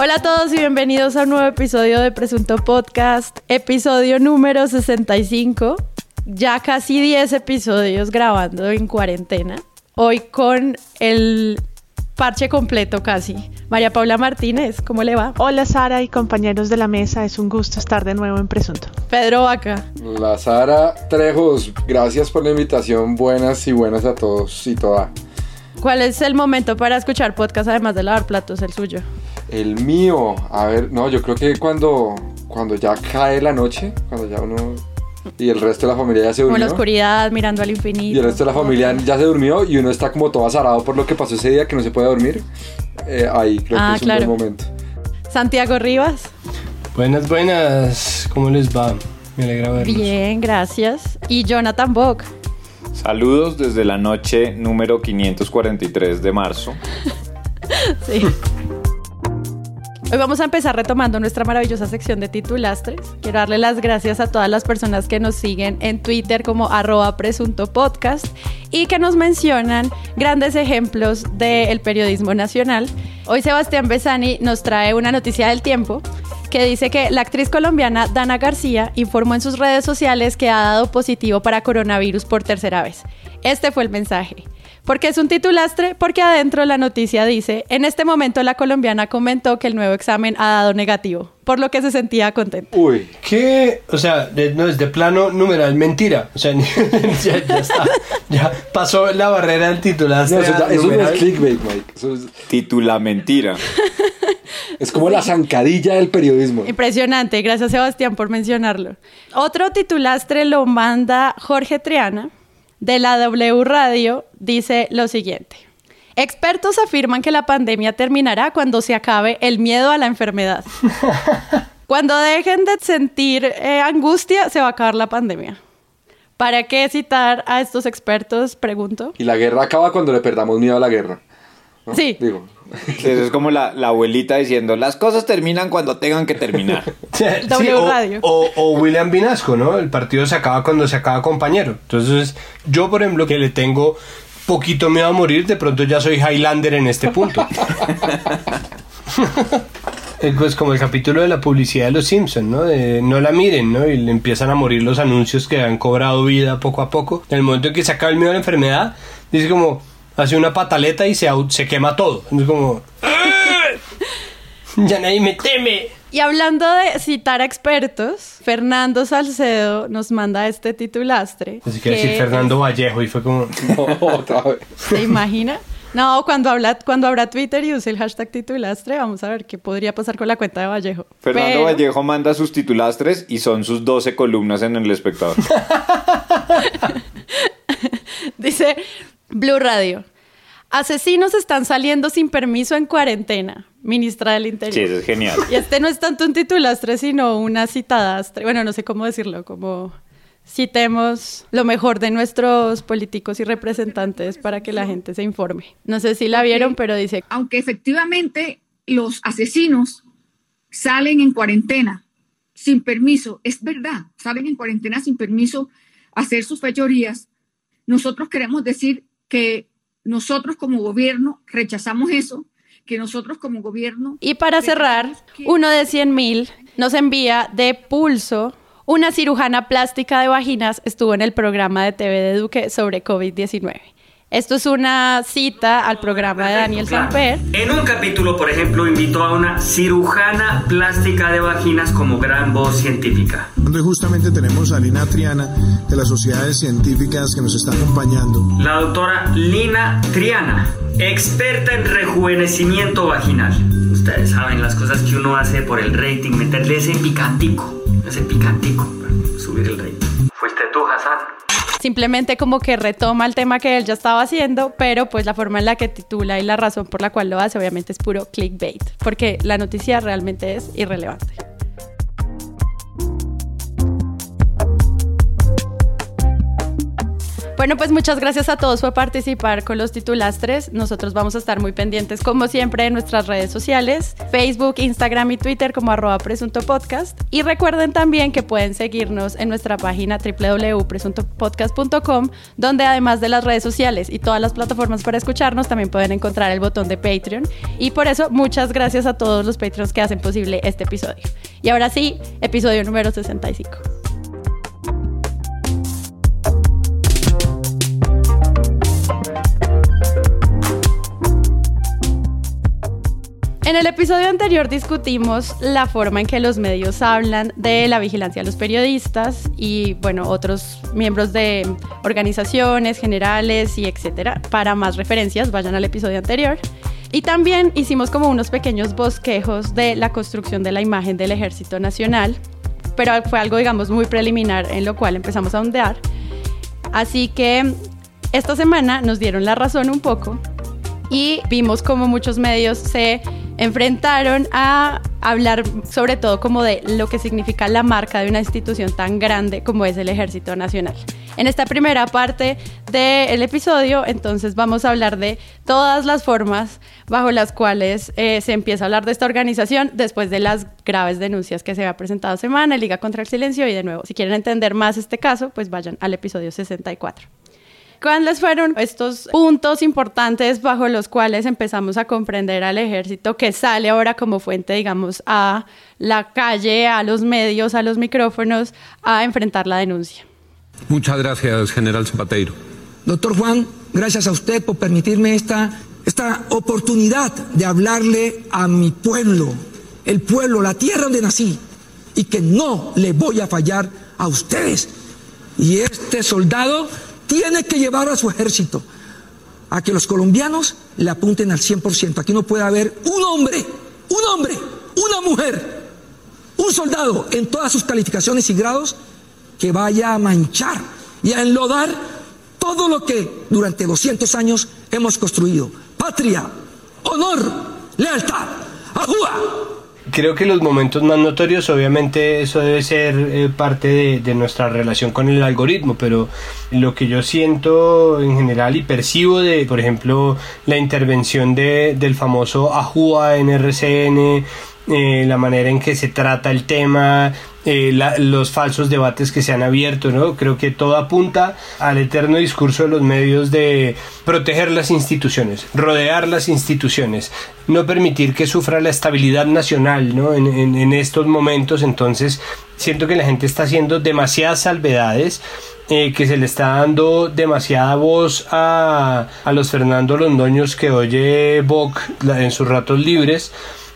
Hola a todos y bienvenidos a un nuevo episodio de Presunto Podcast, episodio número 65. Ya casi 10 episodios grabando en cuarentena. Hoy con el parche completo casi. María Paula Martínez, ¿cómo le va? Hola Sara y compañeros de la mesa, es un gusto estar de nuevo en Presunto. Pedro Vaca. La Sara Trejos, gracias por la invitación, buenas y buenas a todos y todas. ¿Cuál es el momento para escuchar podcast además de lavar platos, el suyo? El mío, a ver, no, yo creo que cuando, cuando ya cae la noche, cuando ya uno y el resto de la familia ya se Como durmió. en la oscuridad, mirando al infinito. Y el resto de la familia ya se durmió y uno está como todo azarado por lo que pasó ese día que no se puede dormir. Eh, ahí creo Ah, que es claro. un buen momento. Santiago Rivas. Buenas, buenas. ¿Cómo les va? Me alegra verlos. Bien, gracias. Y Jonathan Bock. Saludos desde la noche número 543 de marzo. Sí. Hoy vamos a empezar retomando nuestra maravillosa sección de titulastres. Quiero darle las gracias a todas las personas que nos siguen en Twitter como arroba presunto podcast y que nos mencionan grandes ejemplos del periodismo nacional. Hoy Sebastián Besani nos trae una noticia del tiempo que dice que la actriz colombiana Dana García informó en sus redes sociales que ha dado positivo para coronavirus por tercera vez. Este fue el mensaje. ¿Por qué es un titulastre? Porque adentro la noticia dice, en este momento la colombiana comentó que el nuevo examen ha dado negativo, por lo que se sentía contenta. Uy, ¿Qué? O sea, de- no es de plano numeral mentira. O sea, ya, ya está. Ya pasó la barrera del titular. no, eso, ya- eso no es clickbait, Mike. Eso es, Titula mentira. es como la zancadilla del periodismo. Impresionante, gracias Sebastián por mencionarlo. Otro titulastre lo manda Jorge Triana de la W Radio, dice lo siguiente. Expertos afirman que la pandemia terminará cuando se acabe el miedo a la enfermedad. Cuando dejen de sentir eh, angustia, se va a acabar la pandemia. ¿Para qué citar a estos expertos? Pregunto. Y la guerra acaba cuando le perdamos miedo a la guerra. ¿no? Sí. Digo, Eso es como la, la abuelita diciendo, las cosas terminan cuando tengan que terminar. Sí, W o, Radio. O, o William Vinasco, ¿no? El partido se acaba cuando se acaba compañero. Entonces, yo, por ejemplo, que le tengo poquito miedo a morir, de pronto ya soy Highlander en este punto. Eh, Pues como el capítulo de la publicidad de los Simpsons, ¿no? De no la miren, ¿no? Y le empiezan a morir los anuncios que han cobrado vida poco a poco. En el momento en que se acaba el miedo a la enfermedad, dice como, hace una pataleta y se, se quema todo. Es como, "¡Ah! ya nadie me teme. Y hablando de citar a expertos, Fernando Salcedo nos manda este titulastre. Así que que decir Fernando Vallejo y fue como... otra vez. ¿Se imagina? No, cuando, habla, cuando abra Twitter y use el hashtag titulastre, vamos a ver qué podría pasar con la cuenta de Vallejo. Fernando Pero- Vallejo manda sus titulastres y son sus 12 columnas en el espectador. Dice Blue Radio. Asesinos están saliendo sin permiso en cuarentena, ministra del Interior. Sí, eso es genial. Y este no es tanto un titulastre, sino una citadastre. Bueno, no sé cómo decirlo, como citemos lo mejor de nuestros políticos y representantes para que la gente se informe. No sé si la vieron, pero dice, aunque efectivamente los asesinos salen en cuarentena sin permiso, es verdad, salen en cuarentena sin permiso a hacer sus fechorías, nosotros queremos decir que nosotros como gobierno rechazamos eso, que nosotros como gobierno... Y para cerrar, uno de 100 mil nos envía de pulso. Una cirujana plástica de vaginas estuvo en el programa de TV de Duque sobre COVID-19. Esto es una cita al programa de Daniel Claro. Samper. En un capítulo, por ejemplo, invitó a una cirujana plástica de vaginas como gran voz científica. Donde justamente tenemos a Lina Triana de las sociedades científicas que nos está acompañando. La doctora Lina Triana, experta en rejuvenecimiento vaginal. Ustedes saben las cosas que uno hace por el rating, meterle ese picantico, ese picantico para subir el rating. Fuiste tú, Hassan. Simplemente como que retoma el tema que él ya estaba haciendo, pero pues la forma en la que titula y la razón por la cual lo hace obviamente es puro clickbait, porque la noticia realmente es irrelevante. Bueno, pues muchas gracias a todos por participar con los titulastres. Nosotros vamos a estar muy pendientes, como siempre, en nuestras redes sociales, Facebook, Instagram y Twitter como arroba presunto podcast. Y recuerden también que pueden seguirnos en nuestra página www.presuntopodcast.com, donde además de las redes sociales y todas las plataformas para escucharnos, también pueden encontrar el botón de Patreon. Y por eso, muchas gracias a todos los Patreons que hacen posible este episodio. Y ahora sí, episodio número 65. En el episodio anterior discutimos la forma en que los medios hablan de la vigilancia a los periodistas y, bueno, otros miembros de organizaciones generales y etcétera. Para más referencias, vayan al episodio anterior. Y también hicimos como unos pequeños bosquejos de la construcción de la imagen del Ejército Nacional, pero fue algo, digamos, muy preliminar en lo cual empezamos a ondear. Así que esta semana nos dieron la razón un poco y vimos como muchos medios se enfrentaron a hablar sobre todo como de lo que significa la marca de una institución tan grande como es el Ejército Nacional. En esta primera parte del episodio, entonces vamos a hablar de todas las formas bajo las cuales eh, se empieza a hablar de esta organización después de las graves denuncias que se ha presentado semana, Liga contra el Silencio y de nuevo, si quieren entender más este caso, pues vayan al episodio 64. ¿Cuáles fueron estos puntos importantes bajo los cuales empezamos a comprender al ejército que sale ahora como fuente, digamos, a la calle, a los medios, a los micrófonos, a enfrentar la denuncia? Muchas gracias, general Zapateiro. Doctor Juan, gracias a usted por permitirme esta, esta oportunidad de hablarle a mi pueblo, el pueblo, la tierra donde nací, y que no le voy a fallar a ustedes. Y este soldado tiene que llevar a su ejército a que los colombianos le apunten al 100%. Aquí no puede haber un hombre, un hombre, una mujer, un soldado en todas sus calificaciones y grados que vaya a manchar y a enlodar todo lo que durante 200 años hemos construido. Patria, honor, lealtad, ajúa creo que los momentos más notorios, obviamente eso debe ser eh, parte de, nuestra relación con el algoritmo, pero lo que yo siento en general y percibo de, por ejemplo, la intervención de, del famoso Ajua en RCN, eh, la manera en que se trata el tema, eh, los falsos debates que se han abierto, ¿no? Creo que todo apunta al eterno discurso de los medios de proteger las instituciones, rodear las instituciones, no permitir que sufra la estabilidad nacional, ¿no? En, en estos momentos, entonces, siento que la gente está haciendo demasiadas salvedades eh, que se le está dando demasiada voz a, a los Fernando Londoños que oye Bock en sus ratos libres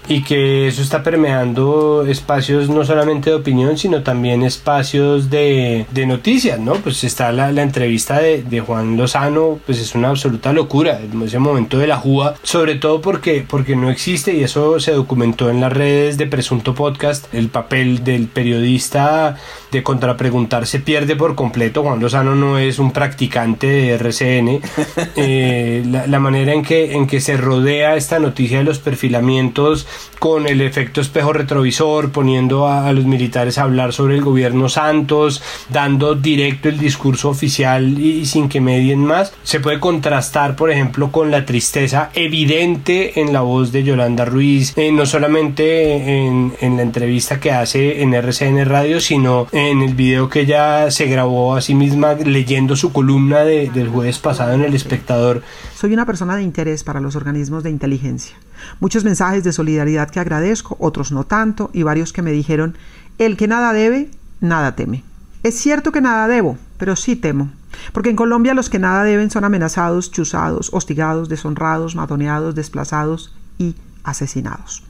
y que eso está permeando espacios no solamente de opinión, sino también espacios de, de noticias, ¿no? Pues está la, la entrevista de, de, Juan Lozano, pues es una absoluta locura, ese momento de la jugada, sobre todo porque, porque no existe, y eso se documentó en las redes de Presunto Podcast, el papel del periodista de contrapreguntar se pierde por completo, Juan Lozano no es un practicante de RCN, eh, la, la manera en que, en que se rodea esta noticia de los perfilamientos, con el efecto espejo retrovisor, poniendo a, los militares a hablar sobre el gobierno Santos, dando directo el discurso oficial y, sin que medien más. Se puede contrastar, por ejemplo, con la tristeza evidente en la voz de Yolanda Ruiz, eh, no solamente en, la entrevista que hace en RCN Radio, sino en el video que ella se grabó a sí misma leyendo su columna del jueves pasado en El Espectador. Soy una persona de interés para los organismos de inteligencia. Muchos mensajes de solidaridad que agradezco, otros no tanto, y varios que me dijeron, el que nada debe, nada teme. Es cierto que nada debo, pero sí temo, porque en Colombia los que nada deben son amenazados, chuzados, hostigados, deshonrados, matoneados, desplazados y asesinados.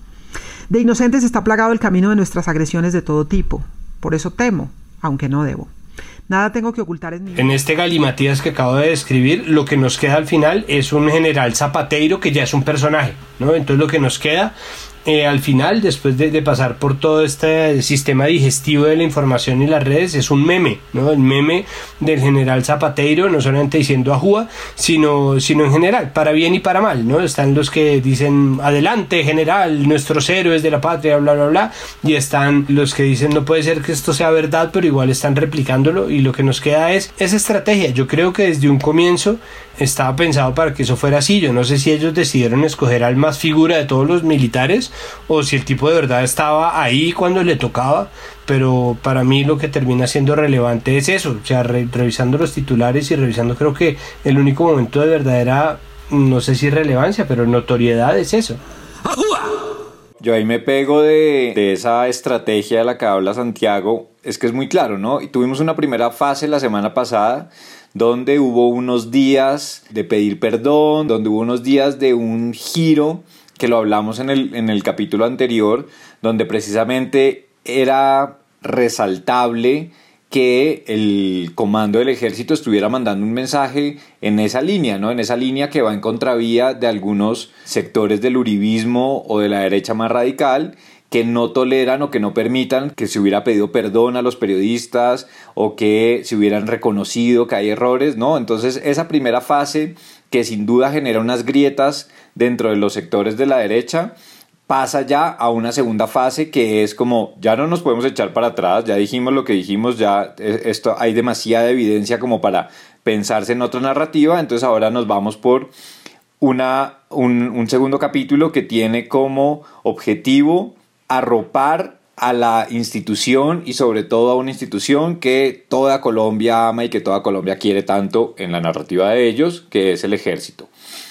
De inocentes está plagado el camino de nuestras agresiones de todo tipo, por eso temo, aunque no debo. Nada tengo que ocultar en mí. En este galimatías que acabo de describir, lo que nos queda al final es un general zapateiro que ya es un personaje, ¿no? Entonces lo que nos queda eh, al final, después de, pasar por todo este sistema digestivo de la información y las redes, es un meme, ¿no? El meme del general Zapateiro, no solamente diciendo ajúa, sino, sino en general, para bien y para mal, ¿no? Están los que dicen, adelante general, nuestros héroes de la patria, bla, bla, bla, y están los que dicen, no puede ser que esto sea verdad, pero igual están replicándolo, y lo que nos queda es esa estrategia. Yo creo que desde un comienzo estaba pensado para que eso fuera así. Yo no sé si ellos decidieron escoger al más figura de todos los militares o si el tipo de verdad estaba ahí cuando le tocaba, pero para mí lo que termina siendo relevante es eso, o sea, revisando los titulares y revisando creo que el único momento de verdadera, no sé si relevancia, pero notoriedad es eso. Yo ahí me pego de, de, esa estrategia de la que habla Santiago, es que es muy claro, ¿no? Y tuvimos una primera fase la semana pasada donde hubo unos días de pedir perdón, donde hubo unos días de un giro, que lo hablamos en el, en el capítulo anterior, donde precisamente era resaltable que el comando del ejército estuviera mandando un mensaje en esa línea, ¿no? En esa línea que va en contravía de algunos sectores del uribismo o de la derecha más radical que no toleran o que no permitan que se hubiera pedido perdón a los periodistas o que se hubieran reconocido que hay errores, ¿no? Entonces esa primera fase que sin duda genera unas grietas dentro de los sectores de la derecha, pasa ya a una segunda fase que es como ya no nos podemos echar para atrás, ya dijimos lo que dijimos, ya e, esto hay demasiada evidencia como para pensarse en otra narrativa, entonces ahora nos vamos por una, un, un segundo capítulo que tiene como objetivo arropar a la institución y sobre todo a una institución que toda Colombia ama y que toda Colombia quiere tanto en la narrativa de ellos, que es el ejército.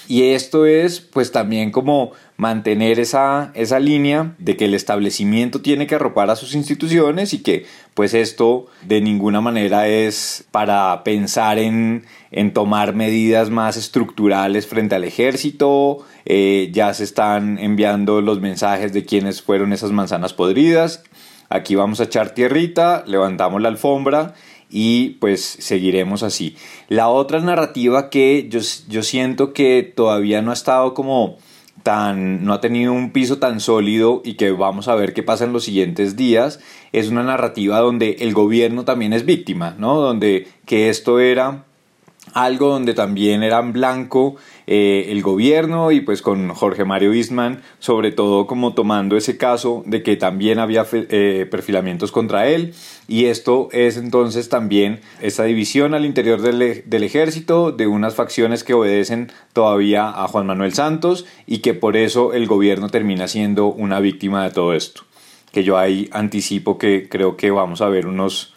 Y esto es pues también como mantener esa, esa línea de que el establecimiento tiene que arropar a sus instituciones y que pues esto de ninguna manera es para pensar en, en tomar medidas más estructurales frente al ejército, eh, ya se están enviando los mensajes de quiénes fueron esas manzanas podridas, aquí vamos a echar tierrita, levantamos la alfombra y pues seguiremos así. La otra narrativa que yo, yo siento que todavía no ha estado como tan, no ha tenido un piso tan sólido y que vamos a ver qué pasa en los siguientes días, es una narrativa donde el gobierno también es víctima, ¿no? Donde que esto era algo donde también eran blanco eh, el gobierno y pues con Jorge Mario Isman sobre todo como tomando ese caso de que también había eh, perfilamientos contra él. Y esto es entonces también esa división al interior del, del ejército de unas facciones que obedecen todavía a Juan Manuel Santos y que por eso el gobierno termina siendo una víctima de todo esto. Que yo ahí anticipo que creo que vamos a ver unos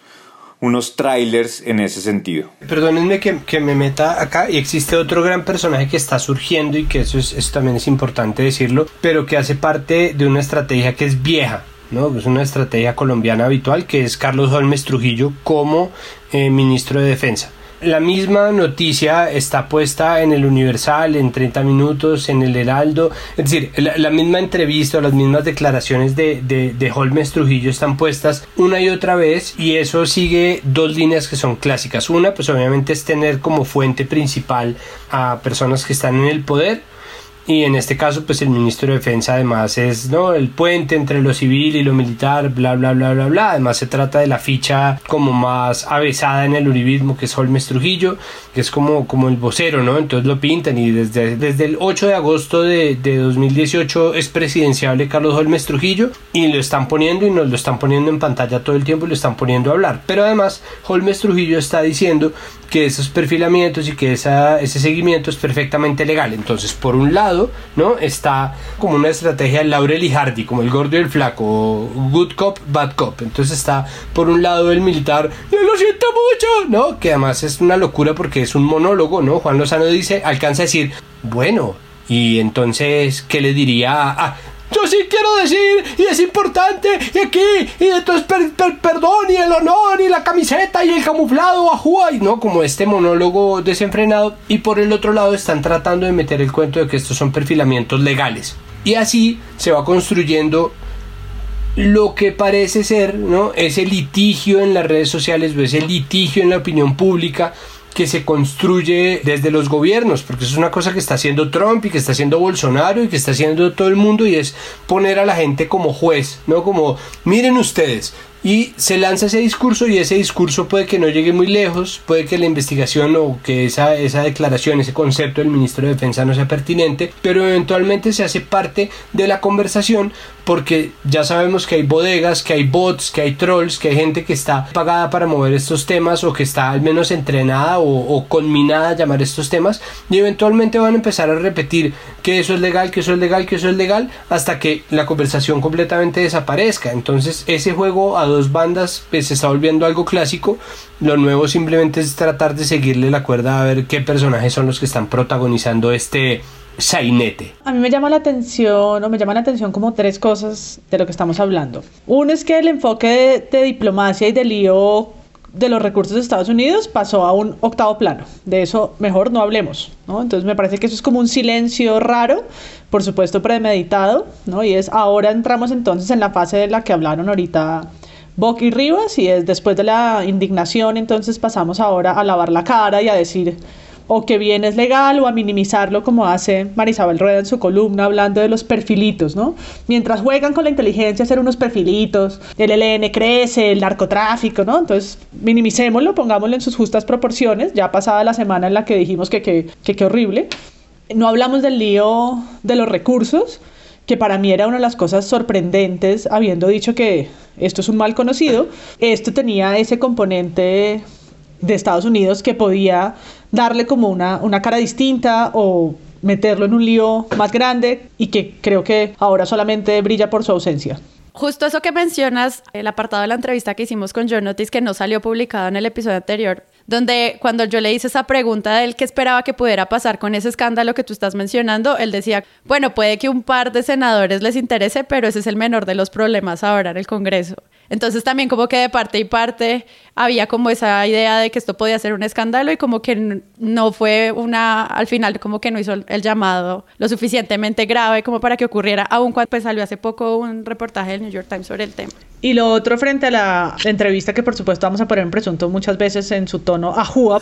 unos trailers en ese sentido. Perdónenme que, que, me meta acá y existe otro gran personaje que está surgiendo y que eso, es, eso también es importante decirlo, pero que hace parte de una estrategia que es vieja, ¿no? Es una estrategia colombiana habitual que es Carlos Holmes Trujillo como eh, ministro de Defensa. La misma noticia está puesta en el Universal, en 30 minutos, en el Heraldo. Es decir, la, misma entrevista o las mismas declaraciones de, de, de, Holmes Trujillo están puestas una y otra vez y eso sigue dos líneas que son clásicas. Una, pues obviamente es tener como fuente principal a personas que están en el poder y en este caso pues el ministro de defensa además es no el puente entre lo civil y lo militar bla bla bla bla bla. Además se trata de la ficha como más avesada en el uribismo que es Holmes Trujillo que es como, como el vocero no entonces lo pintan y desde, desde el 8 de agosto de, de 2018 es presidenciable Carlos Holmes Trujillo y lo están poniendo y nos lo están poniendo en pantalla todo el tiempo y lo están poniendo a hablar. Pero además Holmes Trujillo está diciendo que esos perfilamientos y que esa, ese seguimiento es perfectamente legal entonces por un lado ¿no? Está como una estrategia de Laurel y Hardy, como el gordo y el flaco, good cop, bad cop. Entonces está por un lado el militar, yo lo siento mucho, ¿no? Que además es una locura porque es un monólogo, ¿no? Juan Lozano dice, alcanza a decir, bueno, y entonces, ¿qué le diría a, yo sí quiero decir, y es importante, y aquí, y entonces perdón, y el honor, y la camiseta, y el camuflado, ajúa, y no, como este monólogo desenfrenado, y por el otro lado están tratando de meter el cuento de que estos son perfilamientos legales. Y así se va construyendo lo que parece ser ¿no? ese litigio en las redes sociales o ese litigio en la opinión pública que se construye desde los gobiernos, porque es una cosa que está haciendo Trump y que está haciendo Bolsonaro y que está haciendo todo el mundo y es poner a la gente como juez, ¿no? Como, miren ustedes, y se lanza ese discurso y ese discurso puede que no llegue muy lejos, puede que la investigación o que esa, esa declaración, ese concepto del ministro de Defensa no sea pertinente, pero eventualmente se hace parte de la conversación porque ya sabemos que hay bodegas, que hay bots, que hay trolls, que hay gente que está pagada para mover estos temas o que está al menos entrenada o, o conminada a llamar estos temas y eventualmente van a empezar a repetir que eso es legal, que eso es legal, que eso es legal hasta que la conversación completamente desaparezca. Entonces ese juego a dos bandas pues, se está volviendo algo clásico. Lo nuevo simplemente es tratar de seguirle la cuerda a ver qué personajes son los que están protagonizando este sainete. A mí me llama la atención, o me llama la atención como tres cosas de lo que estamos hablando. Uno es que el enfoque de diplomacia y de lío de los recursos de Estados Unidos pasó a un octavo plano. De eso mejor no hablemos, ¿no? Entonces me parece que eso es como un silencio raro, por supuesto premeditado, ¿no? Y es ahora entramos entonces en la fase de la que hablaron ahorita Boc y Rivas y es después de la indignación entonces pasamos ahora a lavar la cara y a decir o que bien es legal o a minimizarlo como hace Marisabel Rueda en su columna hablando de los perfilitos, ¿no? Mientras juegan con la inteligencia hacer unos perfilitos, el ELN crece, el narcotráfico, ¿no? Entonces minimicémoslo, pongámoslo en sus justas proporciones, ya pasada la semana en la que dijimos que qué que, que horrible. No hablamos del lío de los recursos, que para mí era una de las cosas sorprendentes, habiendo dicho que esto es un mal conocido, esto tenía ese componente de Estados Unidos que podía darle como una, una cara distinta o meterlo en un lío más grande y que creo que ahora solamente brilla por su ausencia. Justo eso que mencionas, el apartado de la entrevista que hicimos con John Notice que no salió publicado en el episodio anterior, donde cuando yo le hice esa pregunta de él qué esperaba que pudiera pasar con ese escándalo que tú estás mencionando, él decía, bueno, puede que un par de senadores les interese, pero ese es el menor de los problemas ahora en el Congreso. Entonces también como que de parte y parte había como esa idea de que esto podía ser un escándalo y como que no fue una, al final como que no hizo el llamado lo suficientemente grave como para que ocurriera, aun cuando pues, salió hace poco un reportaje del New York Times sobre el tema. Y lo otro frente a la entrevista que por supuesto vamos a poner en presunto muchas veces en su tono ajúa,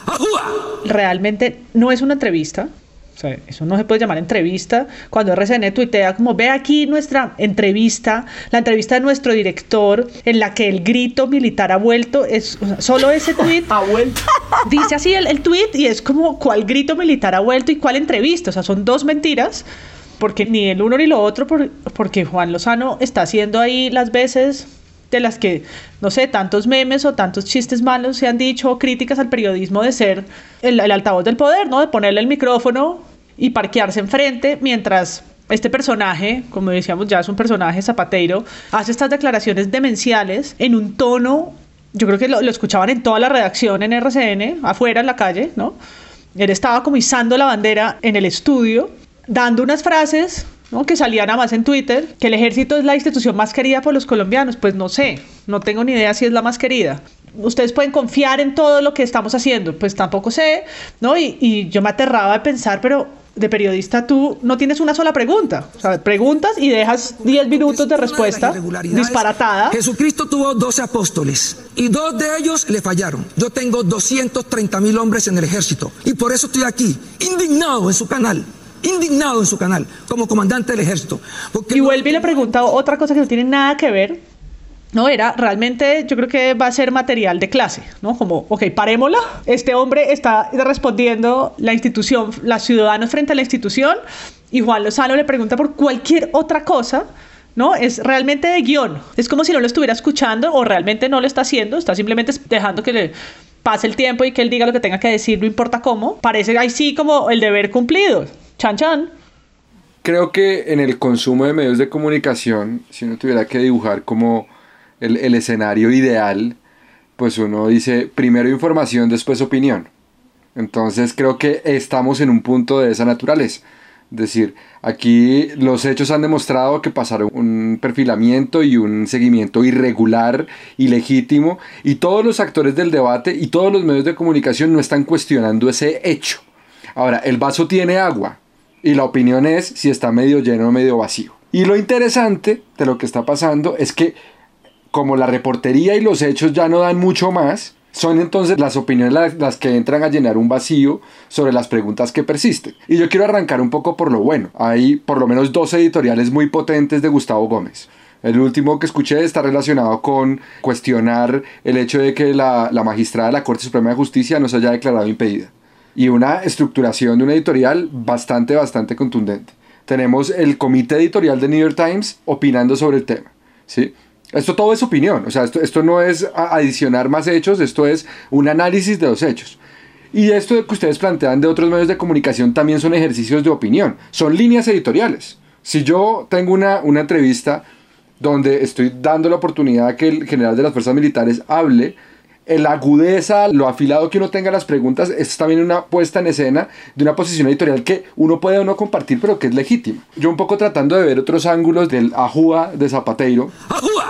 realmente no es una entrevista, o sea, eso no se puede llamar entrevista. Cuando RCN tuitea como, ve aquí nuestra entrevista, la entrevista de nuestro director, en la que el grito militar ha vuelto, es o sea, solo ese tweet. ha vuelto. Dice así el, el tweet y es como, ¿cuál grito militar ha vuelto y cuál entrevista? O sea, son dos mentiras, porque ni el uno ni lo otro, por, porque Juan Lozano está haciendo ahí las veces de las que, no sé, tantos memes o tantos chistes malos se han dicho, críticas al periodismo de ser el, el altavoz del poder, ¿no? De ponerle el micrófono y parquearse enfrente mientras este personaje, como decíamos ya es un personaje zapateiro, hace estas declaraciones demenciales en un tono, yo creo que lo, lo, escuchaban en toda la redacción en RCN, afuera en la calle, ¿no? Él estaba como izando la bandera en el estudio, dando unas frases ¿no? que salían a más en Twitter, que el ejército es la institución más querida por los colombianos, pues no sé, no tengo ni idea si es la más querida. Ustedes pueden confiar en todo lo que estamos haciendo, pues tampoco sé, ¿no? Y, y yo me aterraba de pensar, pero de periodista tú no tienes una sola pregunta. O sea, preguntas y dejas 10 minutos de respuesta disparatada. Jesucristo tuvo 12 apóstoles y dos de ellos le fallaron. Yo tengo 230 mil hombres en el ejército y por eso estoy aquí, indignado en su canal indignado en su canal como comandante del ejército. y vuelve y le pregunta otra cosa que no tiene nada que ver. No, era realmente, yo creo que va a ser material de clase, ¿no? Como, ok, parémosla. Este hombre está respondiendo la institución, los ciudadanos frente a la institución, y Juan Lozano le pregunta por cualquier otra cosa, ¿no? Es realmente de guion. Es como si no lo estuviera escuchando o realmente no lo está haciendo, está simplemente dejando que le pase el tiempo y que él diga lo que tenga que decir, no importa cómo. Parece ahí sí como el deber cumplido. Chan chan. Creo que en el consumo de medios de comunicación, si uno tuviera que dibujar como el, escenario ideal, pues uno dice primero información, después opinión. Entonces creo que estamos en un punto de esa naturaleza. Es decir, aquí los hechos han demostrado que pasaron un perfilamiento y un seguimiento irregular, ilegítimo, y todos los actores del debate y todos los medios de comunicación no están cuestionando ese hecho. Ahora, el vaso tiene agua y la opinión es si está medio lleno o medio vacío. Y lo interesante de lo que está pasando es que como la reportería y los hechos ya no dan mucho más, son entonces las opiniones las, que entran a llenar un vacío sobre las preguntas que persisten. Y yo quiero arrancar un poco por lo bueno. Hay por lo menos dos editoriales muy potentes de Gustavo Gómez. El último que escuché está relacionado con cuestionar el hecho de que la, la magistrada de la Corte Suprema de Justicia no se haya declarado impedida. Y una estructuración de una editorial bastante, bastante contundente. Tenemos el comité editorial de New York Times opinando sobre el tema. ¿sí? Esto todo es opinión, o sea, esto, esto no es adicionar más hechos, esto es un análisis de los hechos. Y esto que ustedes plantean de otros medios de comunicación también son ejercicios de opinión, son líneas editoriales. Si yo tengo una, una entrevista donde estoy dando la oportunidad a que el general de las fuerzas militares hable, la agudeza, lo afilado que uno tenga las preguntas, es también una puesta en escena de una posición editorial que uno puede o no compartir, pero que es legítima. Yo un poco tratando de ver otros ángulos del Ajúa de Zapateiro,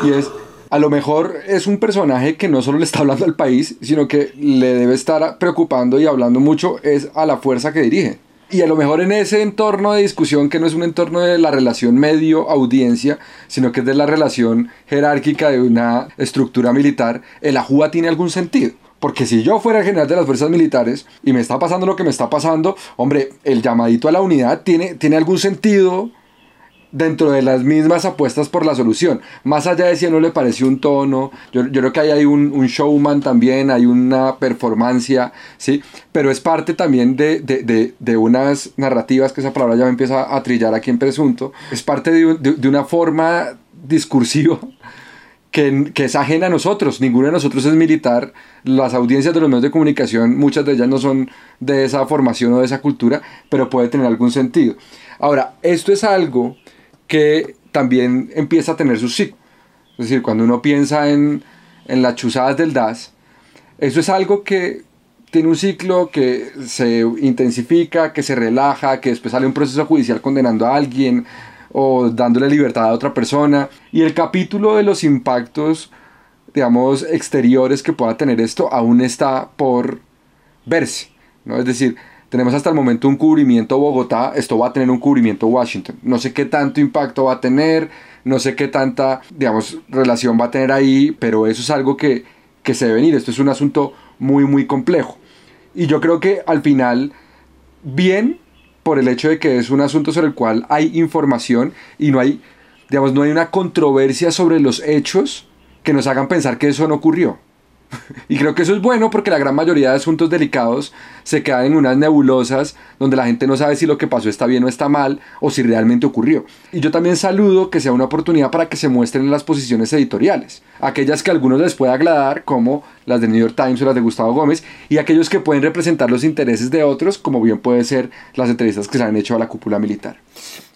y es, a lo mejor es un personaje que no solo le está hablando al país, sino que le debe estar preocupando y hablando mucho es a la fuerza que dirige. Y a lo mejor en ese entorno de discusión que no es un entorno de la relación medio-audiencia, sino que es de la relación jerárquica de una estructura militar, el ajúa tiene algún sentido. Porque si yo fuera el general de las fuerzas militares y me está pasando lo que me está pasando, hombre, el llamadito a la unidad tiene, tiene algún sentido dentro de las mismas apuestas por la solución. Más allá de si no le pareció un tono, yo, yo creo que ahí hay un, un, showman también, hay una performancia, ¿sí? Pero es parte también de, de, de, de, unas narrativas, que esa palabra ya me empieza a trillar aquí en presunto, es parte de, una forma discursiva que, que, es ajena a nosotros. Ninguno de nosotros es militar. Las audiencias de los medios de comunicación, muchas de ellas no son de esa formación o de esa cultura, pero puede tener algún sentido. Ahora, esto es algo que también empieza a tener su ciclo. Es decir, cuando uno piensa en, en las chuzadas del DAS, eso es algo que tiene un ciclo que se intensifica, que se relaja, que después sale un proceso judicial condenando a alguien o dándole libertad a otra persona. Y el capítulo de los impactos, digamos, exteriores que pueda tener esto aún está por verse. ¿no? Es decir, tenemos hasta el momento un cubrimiento Bogotá, esto va a tener un cubrimiento Washington. No sé qué tanto impacto va a tener, no sé qué tanta, digamos, relación va a tener ahí, pero eso es algo que, que se debe venir. Esto es un asunto muy, muy complejo. Y yo creo que al final, bien por el hecho de que es un asunto sobre el cual hay información y no hay, digamos, no hay una controversia sobre los hechos que nos hagan pensar que eso no ocurrió. Y creo que eso es bueno porque la gran mayoría de asuntos delicados se quedan en unas nebulosas donde la gente no sabe si lo que pasó está bien o está mal o si realmente ocurrió. Y yo también saludo que sea una oportunidad para que se muestren las posiciones editoriales, aquellas que a algunos les puede agradar como las de New York Times o las de Gustavo Gómez y aquellos que pueden representar los intereses de otros como bien puede ser las entrevistas que se han hecho a la cúpula militar.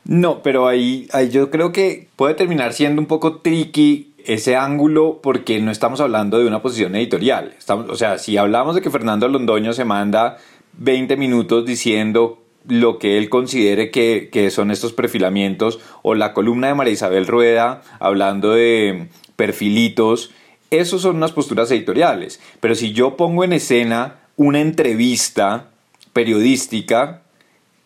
No, pero ahí, ahí yo creo que puede terminar siendo un poco tricky ese ángulo porque no estamos hablando de una posición editorial. Estamos, o sea, si hablamos de que Fernando Londoño se manda 20 minutos diciendo lo que él considere que, que son estos perfilamientos o la columna de María Isabel Rueda hablando de perfilitos, esos son unas posturas editoriales. Pero si yo pongo en escena una entrevista periodística,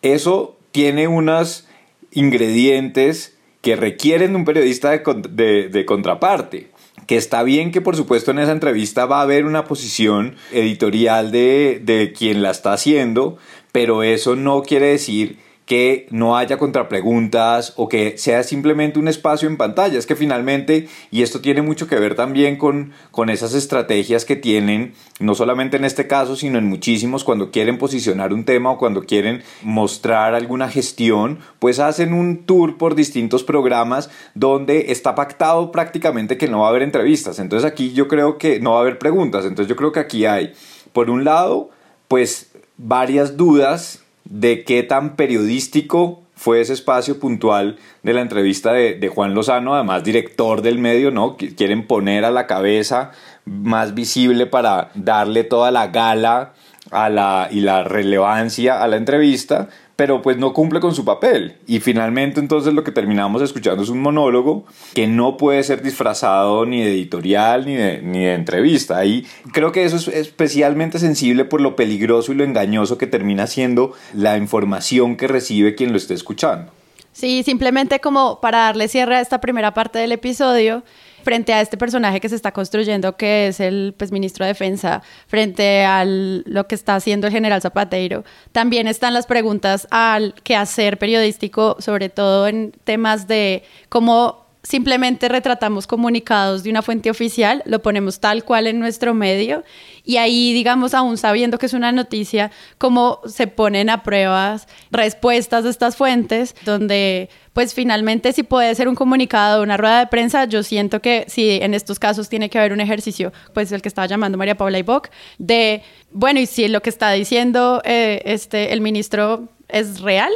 eso tiene unos ingredientes que requieren de un periodista de, de, de, contraparte. Que está bien que por supuesto en esa entrevista va a haber una posición editorial de, de quien la está haciendo, pero eso no quiere decir que no haya contrapreguntas o que sea simplemente un espacio en pantalla. Es que finalmente, y esto tiene mucho que ver también con, con esas estrategias que tienen, no solamente en este caso, sino en muchísimos, cuando quieren posicionar un tema o cuando quieren mostrar alguna gestión, pues hacen un tour por distintos programas donde está pactado prácticamente que no va a haber entrevistas. Entonces aquí yo creo que no va a haber preguntas. Entonces yo creo que aquí hay, por un lado, pues varias dudas de qué tan periodístico fue ese espacio puntual de la entrevista de, de, Juan Lozano, además director del medio, ¿no? Quieren poner a la cabeza más visible para darle toda la gala a la, y la relevancia a la entrevista, pero pues no cumple con su papel. Y finalmente entonces lo que terminamos escuchando es un monólogo que no puede ser disfrazado ni de editorial ni de, ni de entrevista. Ahí creo que eso es especialmente sensible por lo peligroso y lo engañoso que termina siendo la información que recibe quien lo esté escuchando. Sí, simplemente como para darle cierre a esta primera parte del episodio, frente a este personaje que se está construyendo, que es el pues, ministro de Defensa, frente a lo que está haciendo el general Zapateiro, también están las preguntas al quehacer periodístico, sobre todo en temas de cómo simplemente retratamos comunicados de una fuente oficial, lo ponemos tal cual en nuestro medio y ahí, digamos, aún sabiendo que es una noticia, cómo se ponen a pruebas respuestas de estas fuentes, donde pues finalmente si puede ser un comunicado, una rueda de prensa, yo siento que sí, en estos casos tiene que haber un ejercicio, pues el que estaba llamando María Paula Iboc, de, bueno, y si lo que está diciendo eh, este, el ministro es real,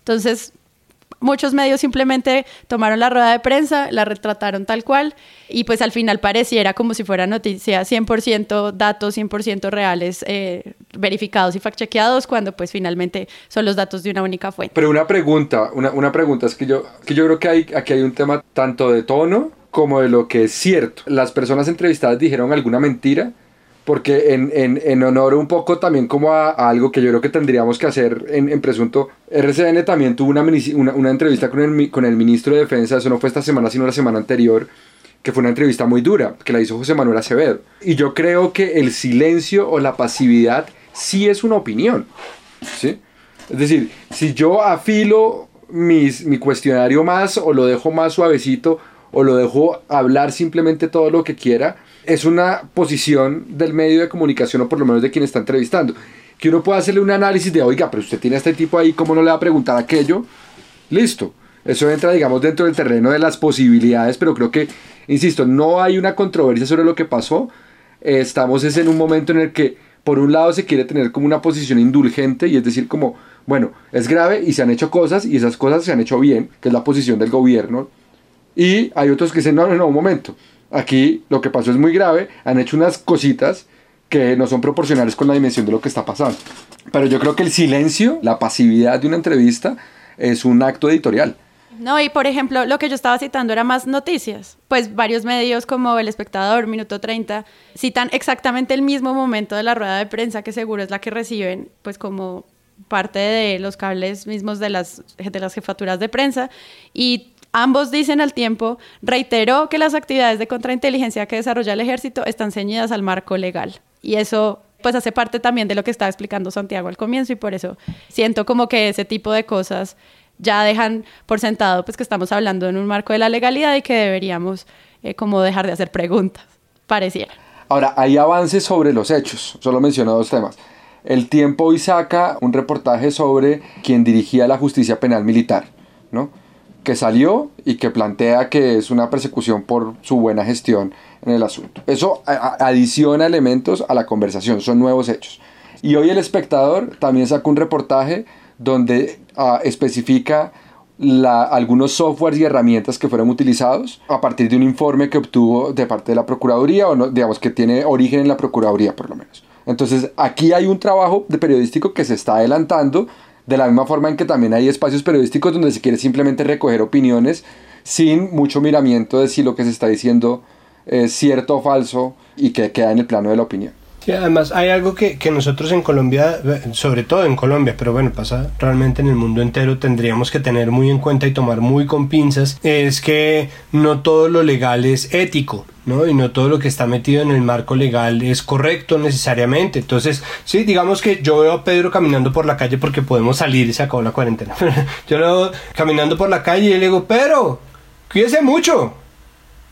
entonces muchos medios simplemente tomaron la rueda de prensa, la retrataron tal cual y pues al final pareciera como si fuera noticia 100% datos 100% reales, eh, verificados y fact-chequeados, cuando pues finalmente son los datos de una única fuente. Pero una pregunta, una, una pregunta es que yo, que yo creo que hay, aquí hay un tema tanto de tono como de lo que es cierto. Las personas entrevistadas dijeron alguna mentira porque en, en, en, honor un poco también como a, algo que yo creo que tendríamos que hacer en, presunto, RCN también tuvo una, una, una, entrevista con el, con el ministro de Defensa, eso no fue esta semana, sino la semana anterior, que fue una entrevista muy dura, que la hizo José Manuel Acevedo. Y yo creo que el silencio o la pasividad sí es una opinión, ¿sí? Es decir, si yo afilo mis, mi cuestionario más o lo dejo más suavecito o lo dejo hablar simplemente todo lo que quiera, es una posición del medio de comunicación o por lo menos de quien está entrevistando. Que uno pueda hacerle un análisis de, oiga, pero usted tiene a este tipo ahí, ¿cómo no le va a preguntar aquello? Listo. Eso entra, digamos, dentro del terreno de las posibilidades, pero creo que, insisto, no hay una controversia sobre lo que pasó. estamos es en un momento en el que, por un lado, se quiere tener como una posición indulgente y es decir, como, bueno, es grave y se han hecho cosas y esas cosas se han hecho bien, que es la posición del gobierno. Y hay otros que dicen, no, no, no, un momento Aquí lo que pasó es muy grave, han hecho unas cositas que no son proporcionales con la dimensión de lo que está pasando. Pero yo creo que el silencio, la pasividad de una entrevista es un acto editorial. No, y por ejemplo, lo que yo estaba citando era más noticias. Pues varios medios como El Espectador, Minuto 30, citan exactamente el mismo momento de la rueda de prensa que seguro es la que reciben, pues como parte de los cables mismos de las, de las jefaturas de prensa. Y Ambos dicen al tiempo, reiteró que las actividades de contrainteligencia que desarrolla el ejército están ceñidas al marco legal. Y eso pues hace parte también de lo que estaba explicando Santiago al comienzo y por eso siento como que ese tipo de cosas ya dejan por sentado pues que estamos hablando en un marco de la legalidad y que deberíamos eh, como dejar de hacer preguntas, pareciera. Ahora, hay avances sobre los hechos, solo menciono dos temas. El tiempo hoy saca un reportaje sobre quien dirigía la justicia penal militar, ¿no? Que salió y que plantea que es una persecución por su buena gestión en el asunto. Eso adiciona elementos a la conversación, son nuevos hechos. Y hoy el espectador también sacó un reportaje donde ah, especifica algunos softwares y herramientas que fueron utilizados a partir de un informe que obtuvo de parte de la Procuraduría, o no, digamos que tiene origen en la Procuraduría por lo menos. Entonces aquí hay un trabajo de periodístico que se está adelantando de la misma forma en que también hay espacios periodísticos donde se quiere simplemente recoger opiniones sin mucho miramiento de si lo que se está diciendo es cierto o falso y que queda en el plano de la opinión. Sí, además hay algo que, que, nosotros en Colombia, sobre todo en Colombia, pero bueno, pasa realmente en el mundo entero, tendríamos que tener muy en cuenta y tomar muy con pinzas, es que no todo lo legal es ético. ¿no? Y no todo lo que está metido en el marco legal es correcto necesariamente. Entonces, sí, digamos que yo veo a Pedro caminando por la calle porque podemos salir y se acabó la cuarentena. yo lo veo caminando por la calle y le digo, Pedro, cuídese mucho.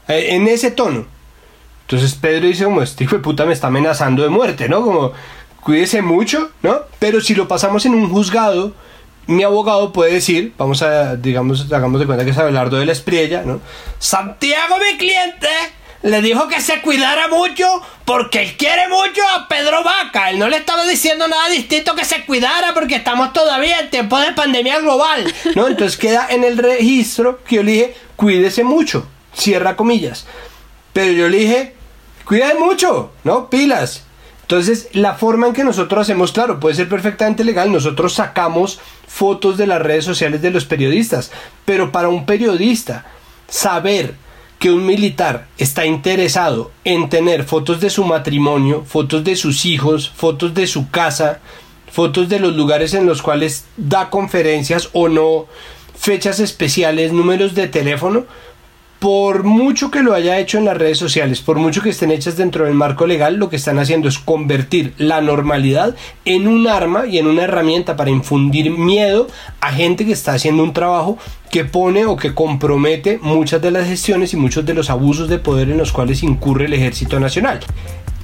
Eh, en ese tono. Entonces Pedro dice, como este hijo de puta me está amenazando de muerte, ¿no? Como, cuídese mucho, ¿no? Pero si lo pasamos en un juzgado, mi abogado puede decir, vamos a, digamos, hagamos de cuenta que es Abelardo de la Espriella, ¿no? Santiago, mi cliente, le dijo que se cuidara mucho porque él quiere mucho a Pedro Vaca. Él no le estaba diciendo nada distinto que se cuidara porque estamos todavía en tiempo de pandemia global. ¿no? Entonces queda en el registro que yo le dije, cuídese mucho. Cierra comillas. Pero yo le dije, cuídese mucho, ¿no? Pilas. Entonces, la forma en que nosotros hacemos, claro, puede ser perfectamente legal. Nosotros sacamos fotos de las redes sociales de los periodistas. Pero para un periodista, saber que un militar está interesado en tener fotos de su matrimonio, fotos de sus hijos, fotos de su casa, fotos de los lugares en los cuales da conferencias o no, fechas especiales, números de teléfono, por mucho que lo haya hecho en las redes sociales, por mucho que estén hechas dentro del marco legal, lo que están haciendo es convertir la normalidad en un arma y en una herramienta para infundir miedo a gente que está haciendo un trabajo que pone o que compromete muchas de las gestiones y muchos de los abusos de poder en los cuales incurre el Ejército Nacional.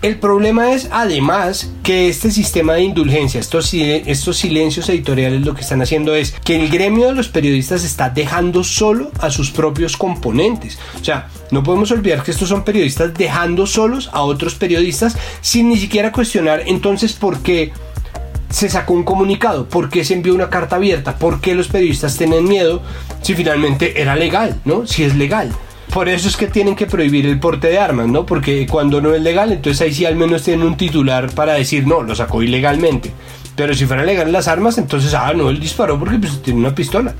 El problema es además que este sistema de indulgencia, estos, silencios editoriales lo que están haciendo es que el gremio de los periodistas está dejando solo a sus propios componentes. O sea, no podemos olvidar que estos son periodistas dejando solos a otros periodistas sin ni siquiera cuestionar entonces por qué se sacó un comunicado, por qué se envió una carta abierta, por qué los periodistas tienen miedo si finalmente era legal, ¿no? Si es legal. Por eso es que tienen que prohibir el porte de armas, ¿no? Porque cuando no es legal, entonces ahí sí al menos tienen un titular para decir, no, lo sacó ilegalmente. Pero si fueran legales las armas, entonces, ah, no, él disparó porque pues, tiene una pistola.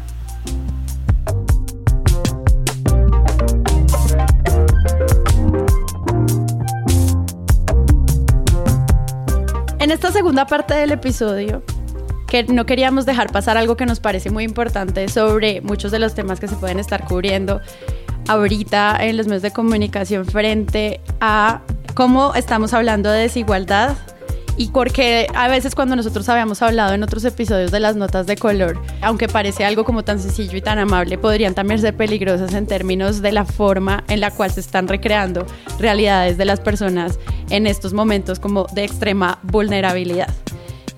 En esta segunda parte del episodio, que no queríamos dejar pasar algo que nos parece muy importante sobre muchos de los temas que se pueden estar cubriendo ahorita en los medios de comunicación frente a cómo estamos hablando de desigualdad y porque a veces cuando nosotros habíamos hablado en otros episodios de las notas de color, aunque parece algo como tan sencillo y tan amable, podrían también ser peligrosas en términos de la forma en la cual se están recreando realidades de las personas en estos momentos como de extrema vulnerabilidad.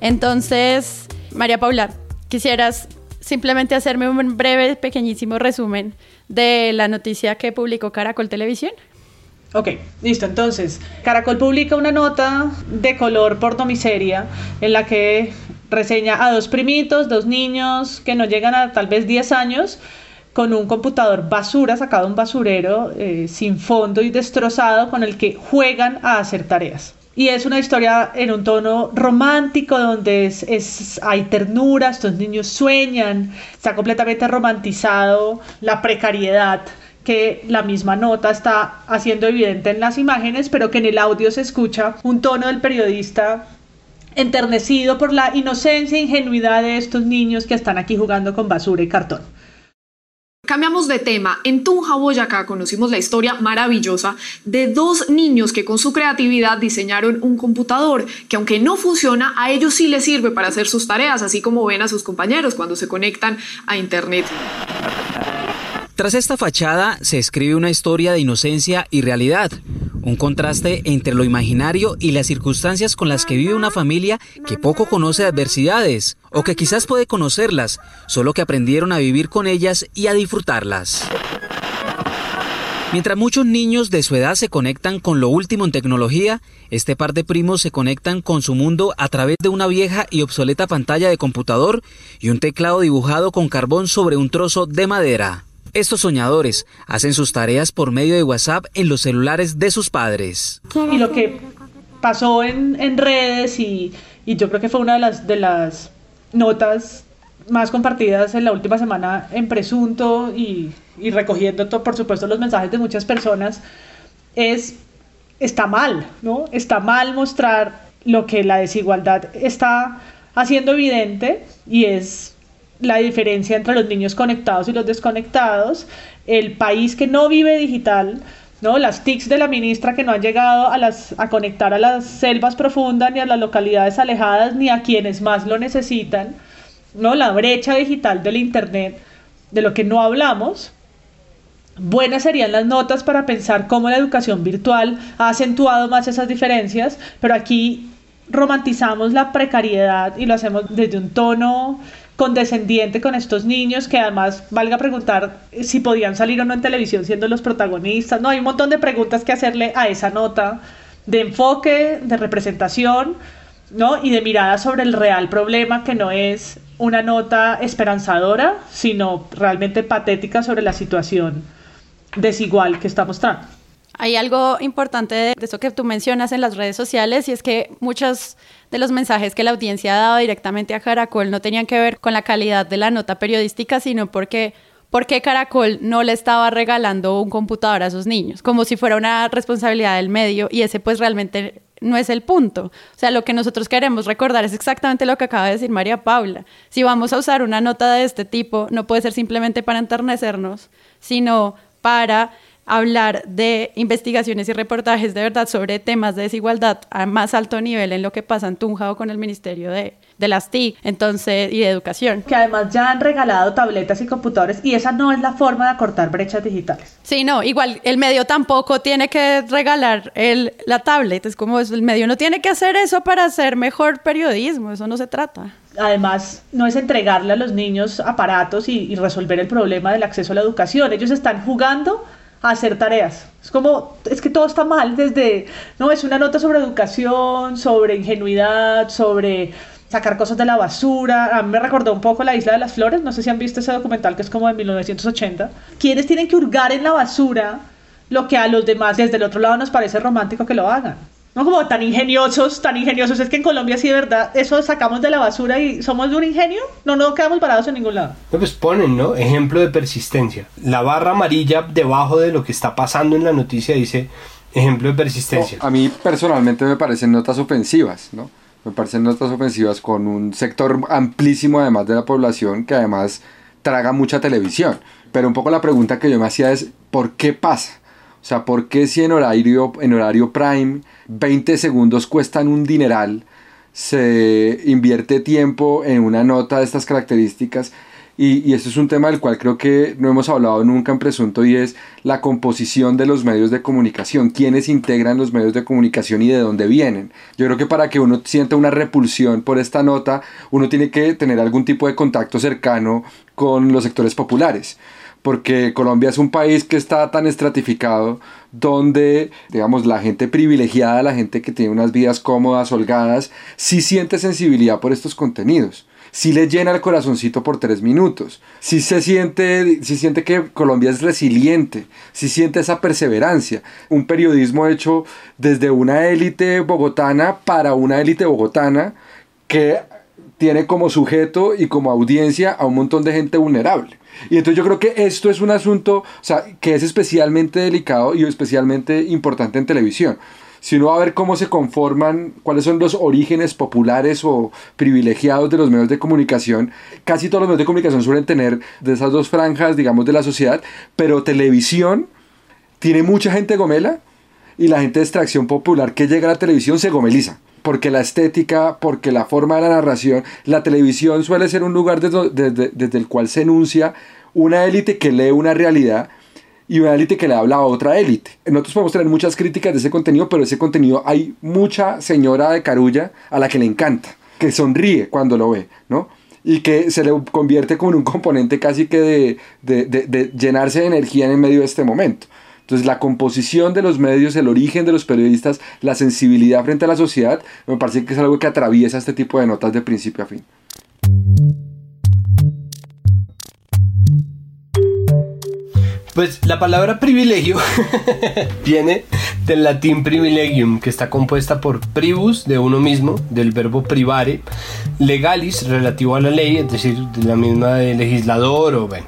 Entonces, María Paula, quisieras simplemente hacerme un breve, pequeñísimo resumen de la noticia que publicó Caracol Televisión. Ok, listo. Entonces, Caracol publica una nota de color pornomiseria en la que reseña a dos primitos, dos niños que no llegan a tal vez 10 años, con un computador basura sacado de un basurero eh, sin fondo y destrozado con el que juegan a hacer tareas. Y es una historia en un tono romántico donde es, hay ternura, estos niños sueñan, está completamente romantizado la precariedad que la misma nota está haciendo evidente en las imágenes, pero que en el audio se escucha un tono del periodista enternecido por la inocencia e ingenuidad de estos niños que están aquí jugando con basura y cartón. Cambiamos de tema. En Tunja, Boyacá, conocimos la historia maravillosa de dos niños que con su creatividad diseñaron un computador que aunque no funciona, a ellos sí les sirve para hacer sus tareas, así como ven a sus compañeros cuando se conectan a Internet. Tras esta fachada se escribe una historia de inocencia y realidad, un contraste entre lo imaginario y las circunstancias con las que vive una familia que poco conoce adversidades, o que quizás puede conocerlas, solo que aprendieron a vivir con ellas y a disfrutarlas. Mientras muchos niños de su edad se conectan con lo último en tecnología, este par de primos se conectan con su mundo a través de una vieja y obsoleta pantalla de computador y un teclado dibujado con carbón sobre un trozo de madera. Estos soñadores hacen sus tareas por medio de WhatsApp en los celulares de sus padres. Y lo que pasó en, redes y, yo creo que fue una de las, de las notas más compartidas en la última semana en Presunto y, recogiendo, por supuesto, los mensajes de muchas personas, es, está mal, ¿no? Está mal mostrar lo que la desigualdad está haciendo evidente y es la diferencia entre los niños conectados y los desconectados, el país que no vive digital, ¿no? Las TICs de la ministra que no han llegado a, las, a conectar a las selvas profundas, ni a las localidades alejadas, ni a quienes más lo necesitan, ¿no? La brecha digital del Internet, de lo que no hablamos. Buenas serían las notas para pensar cómo la educación virtual ha acentuado más esas diferencias, pero aquí romantizamos la precariedad y lo hacemos desde un tono condescendiente con estos niños que además valga preguntar si podían salir o no en televisión siendo los protagonistas. No, hay un montón de preguntas que hacerle a esa nota de enfoque, de representación, ¿no? Y de mirada sobre el real problema que no es una nota esperanzadora, sino realmente patética sobre la situación desigual que está mostrando. Hay algo importante de eso que tú mencionas en las redes sociales y es que muchos de los mensajes que la audiencia ha dado directamente a Caracol no tenían que ver con la calidad de la nota periodística, sino porque porque Caracol no le estaba regalando un computador a sus niños, como si fuera una responsabilidad del medio y ese pues realmente no es el punto. O sea, lo que nosotros queremos recordar es exactamente lo que acaba de decir María Paula. Si vamos a usar una nota de este tipo, no puede ser simplemente para enternecernos, sino para hablar de investigaciones y reportajes de verdad sobre temas de desigualdad a más alto nivel en lo que pasa en Tunja o con el Ministerio de, de las TIC entonces, y de Educación. Que además ya han regalado tabletas y computadores y esa no es la forma de acortar brechas digitales. Sí, no, igual el medio tampoco tiene que regalar el, la tablet, es como el medio no tiene que hacer eso para hacer mejor periodismo, eso no se trata además no es entregarle a los niños aparatos y, y, resolver el problema del acceso a la educación. Ellos están jugando hacer tareas. Es como, es que todo está mal desde, no, es una nota sobre educación, sobre ingenuidad, sobre sacar cosas de la basura. A mí me recordó un poco la Isla de las Flores, no sé si han visto ese documental que es como de 1980. Quienes tienen que hurgar en la basura lo que a los demás desde el otro lado nos parece romántico que lo hagan. No como tan ingeniosos, tan ingeniosos. Es que en Colombia sí de verdad, eso sacamos de la basura y somos de un ingenio, no, no quedamos parados en ningún lado. Pues ponen, ¿no? Ejemplo de persistencia. La barra amarilla debajo de lo que está pasando en la noticia dice ejemplo de persistencia. a mí personalmente me parecen notas ofensivas, ¿no? Me parecen notas ofensivas con un sector amplísimo además de la población que además traga mucha televisión. Pero un poco la pregunta que yo me hacía es, ¿por qué pasa? Sea, ¿por qué si en horario, en horario prime 20 segundos cuestan un dineral, se invierte tiempo en una nota de estas características? Y, y es un tema del cual creo que no hemos hablado nunca en Presunto y es la composición de los medios de comunicación, quiénes integran los medios de comunicación y de dónde vienen. Yo creo que para que uno sienta una repulsión por esta nota, uno tiene que tener algún tipo de contacto cercano con los sectores populares porque Colombia es un país que está tan estratificado donde, digamos, la gente privilegiada, la gente que tiene unas vidas cómodas, holgadas, sí siente sensibilidad por estos contenidos. Sí le llena el corazoncito por tres minutos. Sí se siente, sí siente que Colombia es resiliente. Sí siente esa perseverancia. Un periodismo hecho desde una élite bogotana para una élite bogotana que tiene como sujeto y como audiencia a un montón de gente vulnerable. Y entonces yo creo que esto es un asunto, que es especialmente delicado y especialmente importante en televisión. Si uno va a ver cómo se conforman, cuáles son los orígenes populares o privilegiados de los medios de comunicación, casi todos los medios de comunicación suelen tener de esas dos franjas, digamos, de la sociedad, pero televisión tiene mucha gente gomela y la gente de extracción popular que llega a la televisión se gomeliza porque la estética, porque la forma de la narración, la televisión suele ser un lugar desde, el cual se enuncia una élite que lee una realidad y una élite que le habla a otra élite. Nosotros podemos tener muchas críticas de ese contenido, pero ese contenido hay mucha señora de carulla a la que le encanta, que sonríe cuando lo ve, ¿no? Y que se le convierte como en un componente casi que de, de, de llenarse de energía en medio de este momento. Entonces la composición de los medios, el origen de los periodistas, la sensibilidad frente a la sociedad, me parece que es algo que atraviesa este tipo de notas de principio a fin. Pues la palabra privilegio viene del latín privilegium, que está compuesta por privus, de uno mismo, del verbo privare, legalis, relativo a la ley, es decir, de la misma de legislador o bueno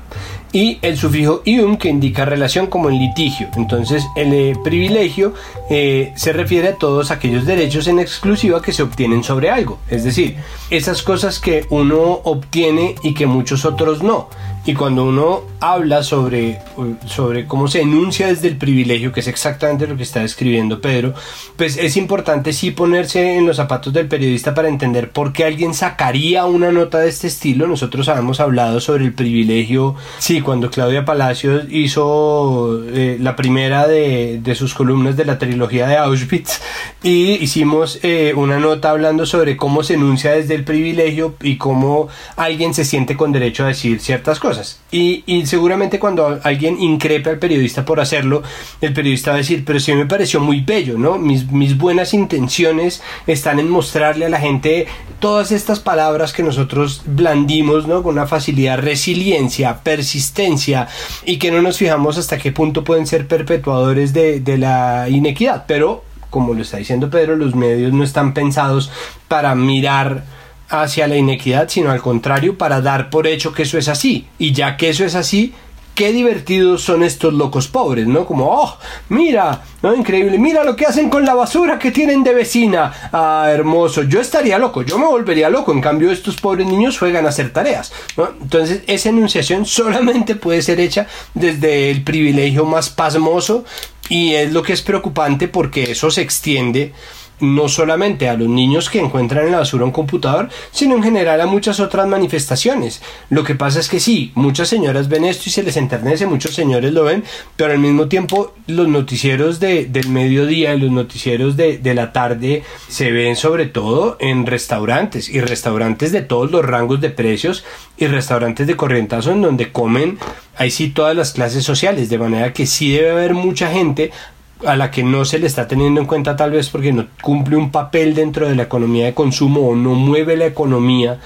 y el sufijo ium que indica relación como en litigio. Entonces el eh, privilegio eh, se refiere a todos aquellos derechos en exclusiva que se obtienen sobre algo. Es decir, esas cosas que uno obtiene y que muchos otros no. Y cuando uno habla sobre, sobre cómo se enuncia desde el privilegio, que es exactamente lo que está describiendo Pedro, pues es importante sí ponerse en los zapatos del periodista para entender por qué alguien sacaría una nota de este estilo. Nosotros habíamos hablado sobre el privilegio, sí, cuando Claudia Palacios hizo eh, la primera de, de, sus columnas de la trilogía de Auschwitz y hicimos eh, una nota hablando sobre cómo se enuncia desde el privilegio y cómo alguien se siente con derecho a decir ciertas cosas. Y, seguramente cuando alguien increpe al periodista por hacerlo, el periodista va a decir, pero sí me pareció muy bello, ¿no? Mis, buenas intenciones están en mostrarle a la gente todas estas palabras que nosotros blandimos, ¿no? Con una facilidad, resiliencia, persistencia, y que no nos fijamos hasta qué punto pueden ser perpetuadores de, de la inequidad. Pero, como lo está diciendo Pedro, los medios no están pensados para mirar hacia la inequidad, sino al contrario, para dar por hecho que eso es así. Y ya que eso es así, qué divertidos son estos locos pobres, ¿no? Como, oh, mira, ¿no? Increíble, mira lo que hacen con la basura que tienen de vecina. Ah, hermoso, yo estaría loco, yo me volvería loco, en cambio estos pobres niños juegan a hacer tareas, ¿no? Entonces esa enunciación solamente puede ser hecha desde el privilegio más pasmoso y es lo que es preocupante porque eso se extiende no solamente a los niños que encuentran en la basura un computador, sino en general a muchas otras manifestaciones. Lo que pasa es que sí, muchas señoras ven esto y se les enternece, muchos señores lo ven, pero al mismo tiempo los noticieros de, del mediodía y los noticieros de, de la tarde se ven sobre todo en restaurantes y restaurantes de todos los rangos de precios y restaurantes de corrientazo en donde comen ahí sí todas las clases sociales, de manera que sí debe haber mucha gente a la que no se le está teniendo en cuenta tal vez porque no cumple un papel dentro de la economía de consumo o no mueve la economía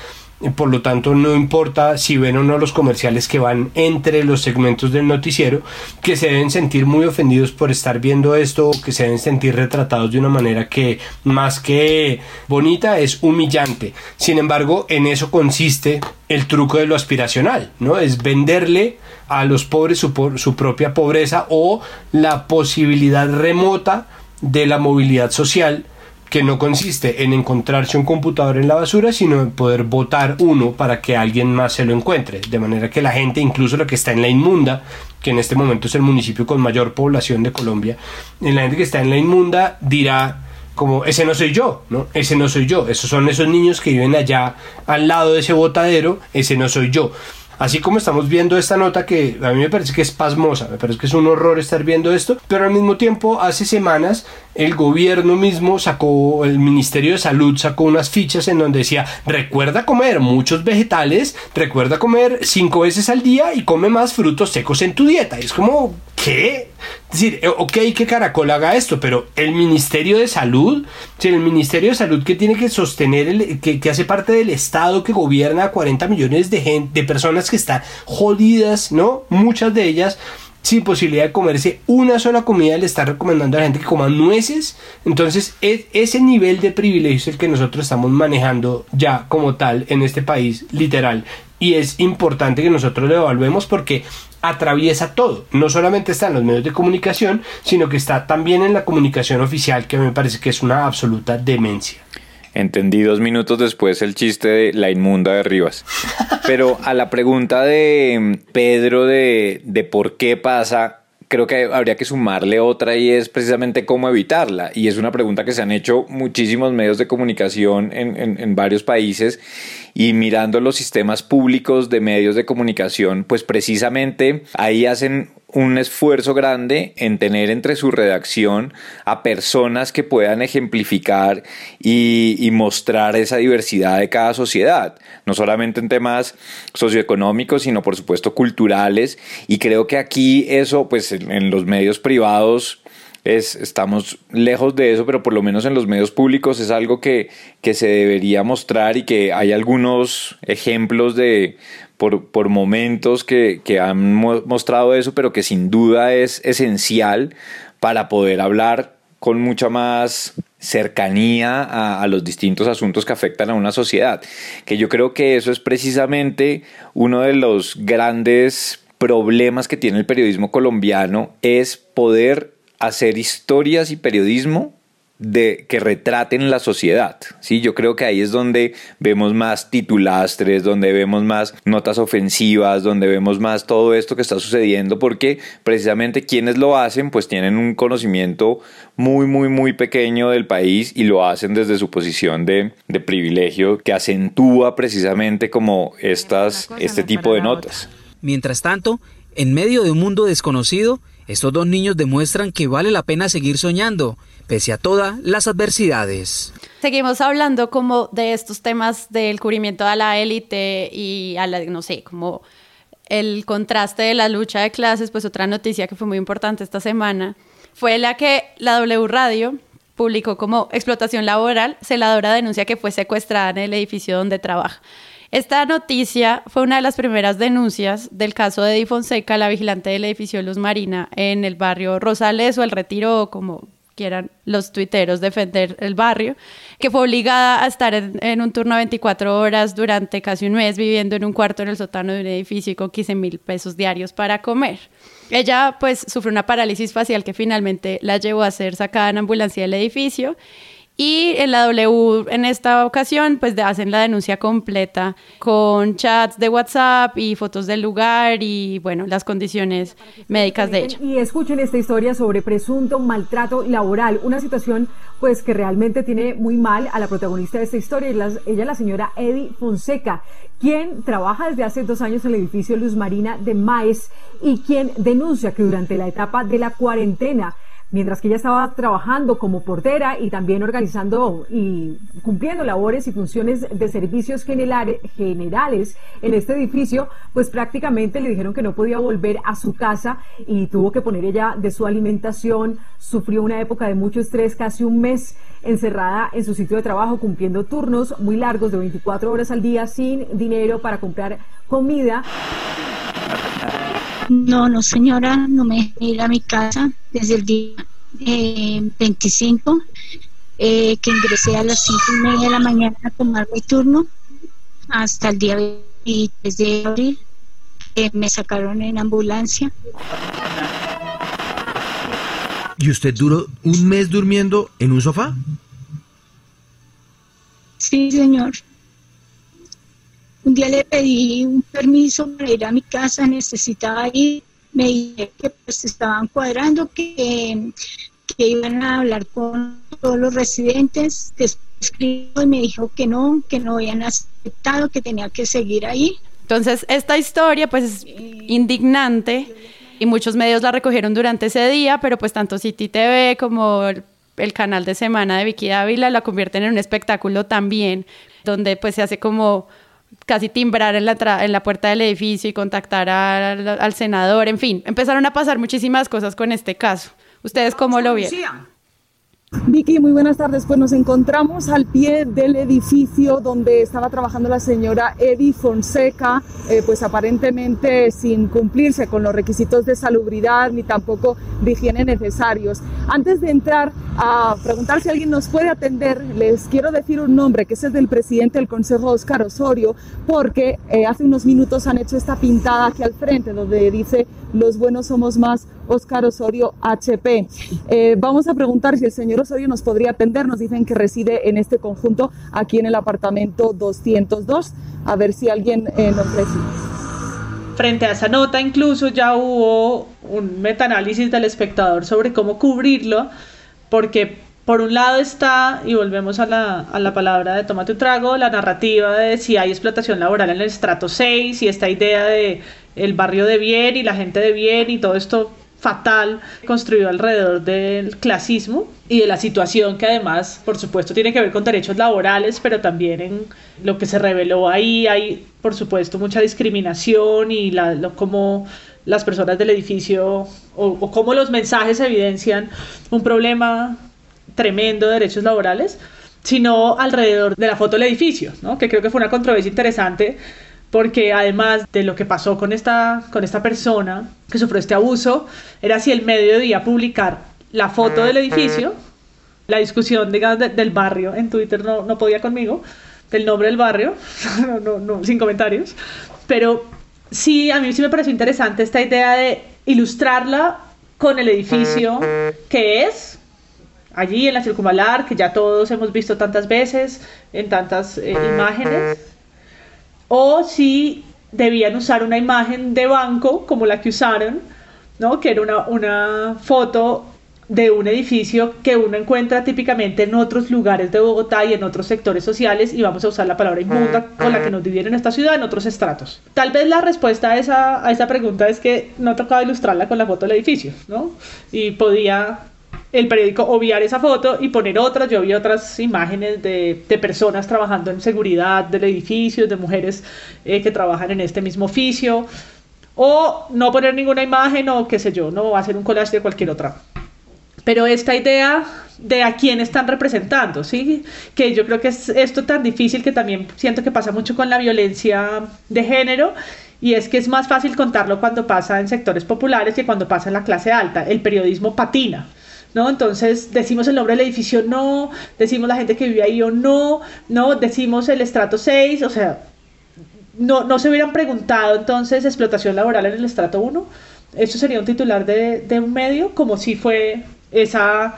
por lo tanto no importa si ven o no los comerciales que van entre los segmentos del noticiero, que se deben sentir muy ofendidos por estar viendo esto, que se deben sentir retratados de una manera que más que bonita es humillante. Sin embargo, en eso consiste el truco de lo aspiracional, ¿no? Es venderle a los pobres su, su propia pobreza o la posibilidad remota de la movilidad social que no consiste en encontrarse un computador en la basura, sino en poder votar uno para que alguien más se lo encuentre. De manera que la gente, incluso la que está en la inmunda, que en este momento es el municipio con mayor población de Colombia, la gente que está en la inmunda dirá como ese no soy yo, ¿no? Ese no soy yo, esos son esos niños que viven allá al lado de ese botadero, ese no soy yo. Así como estamos viendo esta nota que a mí me parece que es pasmosa, me parece que es un horror estar viendo esto, pero al mismo tiempo hace semanas el gobierno mismo sacó, el Ministerio de Salud sacó unas fichas en donde decía, recuerda comer muchos vegetales, recuerda comer cinco veces al día y come más frutos secos en tu dieta. es como, ¿qué? Es decir, eh, ok que Caracol haga esto, pero el Ministerio de Salud, el Ministerio de Salud que tiene que sostener, el, que, que, hace parte del Estado que gobierna a 40 millones de, gente, de personas que están jodidas, ¿no? Muchas de ellas sin posibilidad de comerse una sola comida, le está recomendando a la gente que coma nueces. Entonces, es, ese nivel de privilegio es el que nosotros estamos manejando ya como tal en este país, literal. Y es importante que nosotros lo evaluemos porque atraviesa todo. No solamente está en los medios de comunicación, sino que está también en la comunicación oficial, que me parece que es una absoluta demencia. Entendí dos minutos después el chiste de la inmunda de Rivas. Pero a la pregunta de mm, Pedro de, de por qué pasa, creo que habría que sumarle otra y es precisamente cómo evitarla. Y es una pregunta que se han hecho muchísimos medios de comunicación en, en, en varios países y mirando los sistemas públicos de medios de comunicación, pues precisamente ahí hacen un esfuerzo grande en tener entre su redacción a personas que puedan ejemplificar y, mostrar esa diversidad de cada sociedad, no solamente en temas socioeconómicos, sino por supuesto culturales. Y creo que aquí eso, pues en, en los medios privados, es, estamos lejos de eso, pero por lo menos en los medios públicos es algo que, que se debería mostrar y que hay algunos ejemplos de por, por momentos que, que han mostrado eso, pero que sin duda es esencial para poder hablar con mucha más cercanía a, los distintos asuntos que afectan a una sociedad. Que yo creo que eso es precisamente uno de los grandes problemas que tiene el periodismo colombiano, es poder hacer historias y periodismo de que retraten la sociedad. Sí, yo creo que ahí es donde vemos más titulastres, donde vemos más notas ofensivas, donde vemos más todo esto que está sucediendo, porque precisamente quienes lo hacen, pues tienen un conocimiento muy, muy, muy pequeño del país y lo hacen desde su posición de, de privilegio que acentúa precisamente como estas, este tipo de notas. Mientras tanto, en medio de un mundo desconocido, estos dos niños demuestran que vale la pena seguir soñando, pese a todas las adversidades. Seguimos hablando como de estos temas del cubrimiento a la élite y a la, no sé, como el contraste de la lucha de clases, pues otra noticia que fue muy importante esta semana fue la que la W Radio publicó como explotación laboral, celadora denuncia que fue secuestrada en el edificio donde trabaja. Esta noticia fue una de las primeras denuncias del caso de Di Fonseca, la vigilante del edificio Luz Marina, en el barrio Rosales o El Retiro, como quieran los tuiteros defender el barrio, que fue obligada a estar en, un turno de 24 horas durante casi un mes viviendo en un cuarto en el sótano de un edificio y con 15 mil pesos diarios para comer. Ella pues sufrió una parálisis facial que finalmente la llevó a ser sacada en ambulancia del edificio y en la W en esta ocasión pues hacen la denuncia completa con chats de WhatsApp y fotos del lugar y bueno, las condiciones médicas de ella. Y escuchen esta historia sobre presunto maltrato laboral, una situación pues que realmente tiene muy mal a la protagonista de esta historia, ella es la señora Eddie Fonseca, quien trabaja desde hace dos años en el edificio Luz Marina de Maes y quien denuncia que durante la etapa de la cuarentena mientras que ella estaba trabajando como portera y también organizando y cumpliendo labores y funciones de servicios generales en este edificio, pues prácticamente le dijeron que no podía volver a su casa y tuvo que poner ella de su alimentación, sufrió una época de mucho estrés, casi un mes encerrada en su sitio de trabajo cumpliendo turnos muy largos de 24 horas al día sin dinero para comprar comida. No, no señora, no me ir a mi casa desde el día 25 eh, que ingresé a las 5 y media de la mañana a tomar mi turno hasta el día 23 de abril que me sacaron en ambulancia. ¿Y usted duró un mes durmiendo en un sofá? Sí, señor. Un día le pedí un permiso para ir a mi casa, necesitaba ir. Me dije que pues estaban cuadrando, que, que iban a hablar con todos los residentes. Después escribió y me dijo que no, que no habían aceptado, que tenía que seguir ahí. Entonces, esta historia pues es indignante y muchos medios la recogieron durante ese día, pero pues tanto City TV como el, el canal de semana de Vicky Dávila la convierten en un espectáculo también, donde pues se hace como casi timbrar en la, en la puerta del edificio y contactar al, al, senador, en fin, empezaron a pasar muchísimas cosas con este caso. ¿Ustedes cómo lo vieron? Vicky, muy buenas tardes. Pues nos encontramos al pie del edificio donde estaba trabajando la señora Eddie Fonseca, eh, pues aparentemente sin cumplirse con los requisitos de salubridad ni tampoco de higiene necesarios. Antes de entrar a preguntar si alguien nos puede atender, les quiero decir un nombre, que es el del presidente del Consejo, Oscar Osorio, porque eh, hace unos minutos han hecho esta pintada aquí al frente donde dice los buenos somos más, Oscar Osorio HP. Eh, vamos a preguntar si el señor Osorio nos podría atender. Nos dicen que reside en este conjunto, aquí en el apartamento 202. A ver si alguien eh, nos recibe. Frente a esa nota incluso ya hubo un metaanálisis del espectador sobre cómo cubrirlo, porque por un lado está, y volvemos a la, a la palabra de tomate un trago, la narrativa de si hay explotación laboral en el estrato 6 y esta idea de el barrio de bien y la gente de bien y todo esto fatal construido alrededor del clasismo y de la situación que además, por supuesto, tiene que ver con derechos laborales, pero también en lo que se reveló ahí hay, por supuesto, mucha discriminación y la, cómo las personas del edificio o, o cómo los mensajes evidencian un problema tremendo de derechos laborales, sino alrededor de la foto del edificio, ¿no? que creo que fue una controversia interesante porque además de lo que pasó con esta, con esta persona que sufrió este abuso, era si el medio debía publicar la foto del edificio, la discusión del barrio en Twitter no, no podía conmigo, del nombre del barrio, no, no, sin comentarios, pero sí, a mí sí me pareció interesante esta idea de ilustrarla con el edificio que es, allí en la circunvalar, que ya todos hemos visto tantas veces, en tantas eh, imágenes o si debían usar una imagen de banco como la que usaron, ¿no? que era una, una foto de un edificio que uno encuentra típicamente en otros lugares de Bogotá y en otros sectores sociales y vamos a usar la palabra inmunda con la que nos dividieron esta ciudad en otros estratos. Tal vez la respuesta a esa, a esa pregunta es que no tocaba ilustrarla con la foto del edificio, ¿no? Y podía el periódico obviar esa foto y poner otras. Yo vi otras imágenes de, de personas trabajando en seguridad del edificio, de mujeres eh, que trabajan en este mismo oficio. O no poner ninguna imagen o qué sé yo, no hacer un collage de cualquier otra. Pero esta idea de a quién están representando, ¿sí? Que yo creo que es esto tan difícil que también siento que pasa mucho con la violencia de género y es que es más fácil contarlo cuando pasa en sectores populares que cuando pasa en la clase alta. El periodismo patina ¿no? Entonces decimos el nombre del edificio no, decimos la gente que vive ahí o no, no, decimos el estrato 6, o sea, no, no se hubieran preguntado entonces explotación laboral en el estrato 1. Eso sería un titular de, de un medio, como si fue esa,